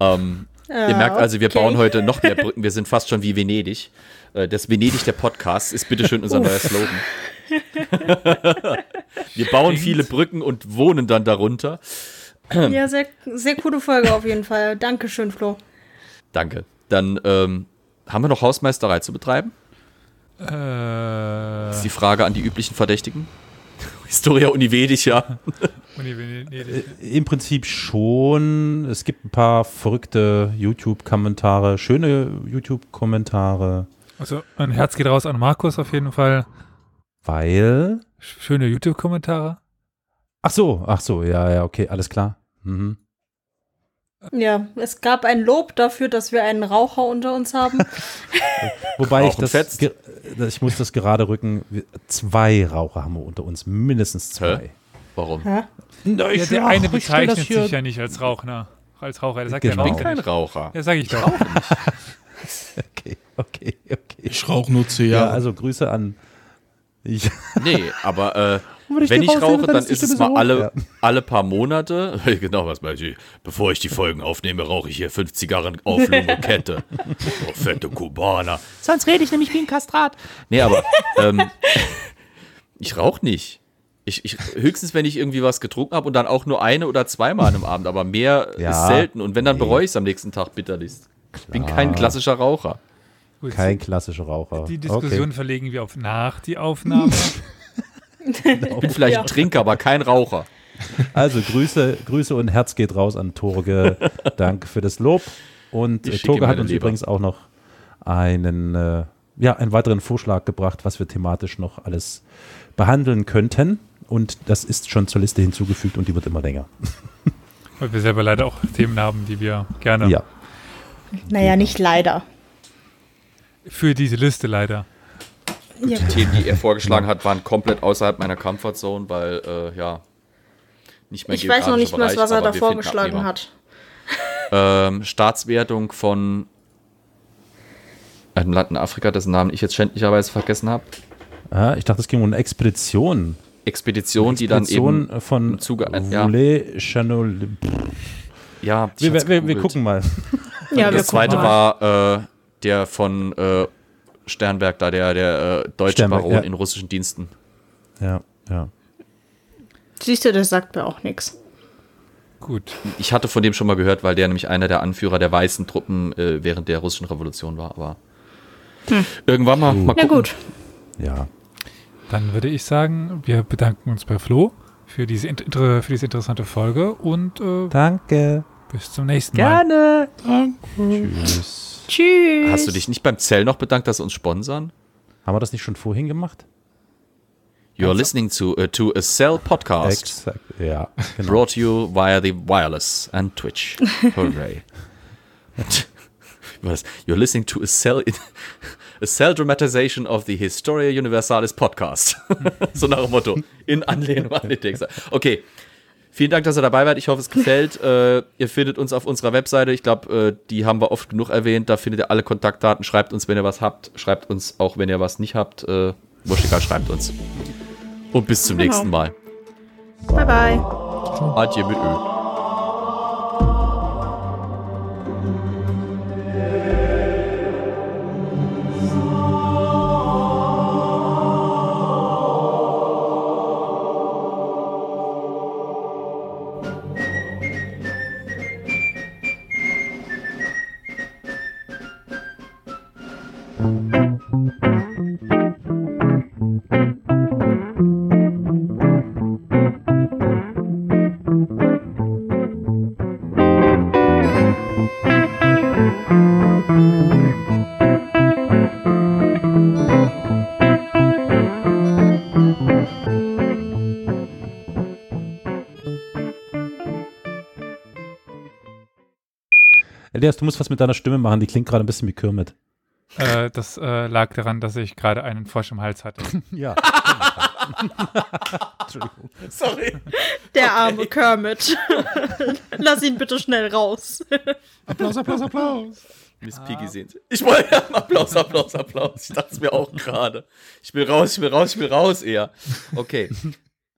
Ähm, Ihr merkt also, wir okay. bauen heute noch mehr Brücken. Wir sind fast schon wie Venedig. Äh, Das Venedig der Podcast ist bitteschön unser neuer Slogan. wir bauen Stinkt. viele Brücken und wohnen dann darunter. Ja, sehr, sehr coole Folge auf jeden Fall. Dankeschön, Flo. Danke. Dann ähm, haben wir noch Hausmeisterei zu betreiben? Äh, Das ist die Frage an die üblichen Verdächtigen. Historia Univedica. Uni Venedig. Im Prinzip schon. Es gibt ein paar verrückte YouTube-Kommentare, schöne YouTube-Kommentare, Also ein Herz geht raus an Markus auf jeden Fall. weil. Schöne YouTube-Kommentare. Ach so, ach so, ja, ja, okay, alles klar. Mhm. Ja, es gab ein Lob dafür, dass wir einen Raucher unter uns haben. Wobei ich das, fetzt. Ich muss das gerade rücken. Zwei Raucher haben wir unter uns, mindestens zwei. Warum? Hä? Na, Ja, ich der lach, eine bezeichnet sich ja nicht als Raucher. Als Raucher, der sagt Genau. ja Ich bin kein. Raucher. Ja, sag ich doch. Okay, okay, okay. Ich rauche nur zu Ja, also Grüße an. Ich, Nee, aber äh, ich wenn ich rauche, dann dann ist es mal alle. Ja. alle paar Monate. Genau, was weiß ich. Bevor ich die Folgen aufnehme, rauche ich hier fünf Zigarren auf Lunge Kette. Oh, fette Kubaner. Sonst rede ich nämlich wie ein Kastrat. Nee, aber ähm, ich rauche nicht. Ich, ich, höchstens, wenn ich irgendwie was getrunken habe und dann auch nur eine oder zweimal an einem Abend, aber mehr Ja. ist selten. Und wenn, dann Nee. bereue ich es am nächsten Tag bitterlichst. Ich bin kein klassischer Raucher. Gut, Kein klassischer Raucher. die Diskussion verlegen wir auf nach die Aufnahme. Ich bin vielleicht Ja. ein Trinker, aber kein Raucher. Also Grüße, Grüße und Herz geht raus an Torge. Danke für das Lob. Und Ich äh, Torge hat uns Leber. übrigens auch noch einen, äh, ja, einen weiteren Vorschlag gebracht, was wir thematisch noch alles behandeln könnten. Und das ist schon zur Liste hinzugefügt und die wird immer länger. Weil wir selber leider auch Themen haben, die wir gerne Ja. Naja, nicht leider. für diese Liste leider. Ja. Die Themen, die er vorgeschlagen hat, waren komplett außerhalb meiner Comfortzone, weil, äh, ja, nicht mein Ich weiß noch nicht mehr, geografischer was er Bereich, da vorgeschlagen hat. Ähm, Staatswertung von einem Land in Afrika, dessen Namen ich jetzt schändlicherweise vergessen habe. Ah, ich dachte, es ging um eine Expedition. Expedition, die dann Expedition eben von im Zuge ja. Chanol. Ja, Wir, wir, wir gucken mal. Ja, wir das zweite mal. war äh, der von äh, Sternberg, da der, der äh, deutsche Sternberg, Baron ja. in russischen Diensten. Ja, ja. Siehst du, das sagt mir auch nichts. Gut. Ich hatte von dem schon mal gehört, weil der nämlich einer der Anführer der weißen Truppen äh, während der russischen Revolution war. Aber irgendwann mal, mal Na gucken. gut. Ja. Dann würde ich sagen, wir bedanken uns bei Flo für diese, für diese interessante Folge und äh, Danke. Bis zum nächsten Mal. Gerne. Tschüss. Tschüss. Hast du dich nicht beim Zell noch bedankt, dass sie uns sponsern? Haben wir das nicht schon vorhin gemacht? You're listening to, uh, to a Cell podcast. Exakt. Ja, genau. Brought to you via the wireless and Twitch. Hooray. Was? You're listening to a cell, a cell dramatization of the Historia Universalis podcast. so nach dem Motto. In Anlehnung an den Text. Okay. Vielen Dank, dass ihr dabei wart. Ich hoffe, es gefällt. Äh, ihr findet uns auf unserer Webseite. Ich glaube, äh, die haben wir oft genug erwähnt. Da findet ihr alle Kontaktdaten. Schreibt uns, wenn ihr was habt. Schreibt uns auch, wenn ihr was nicht habt. Äh, wurscht egal, schreibt uns. Und bis zum Genau. nächsten Mal. Bye, bye. Adieu mit Ö. Elias, du musst was mit deiner Stimme machen, die klingt gerade ein bisschen wie Kermit. Äh, das äh, lag daran, dass ich gerade einen Frosch im Hals hatte. Ja. Entschuldigung. Sorry. Der arme Kermit. Lass ihn bitte schnell raus. Applaus, Applaus, Applaus. Miss Piggy sehen Sie. Ich wollte ja, Applaus, Applaus, Applaus. Ich dachte es mir auch gerade. Ich will raus, ich will raus, ich will raus eher. Okay.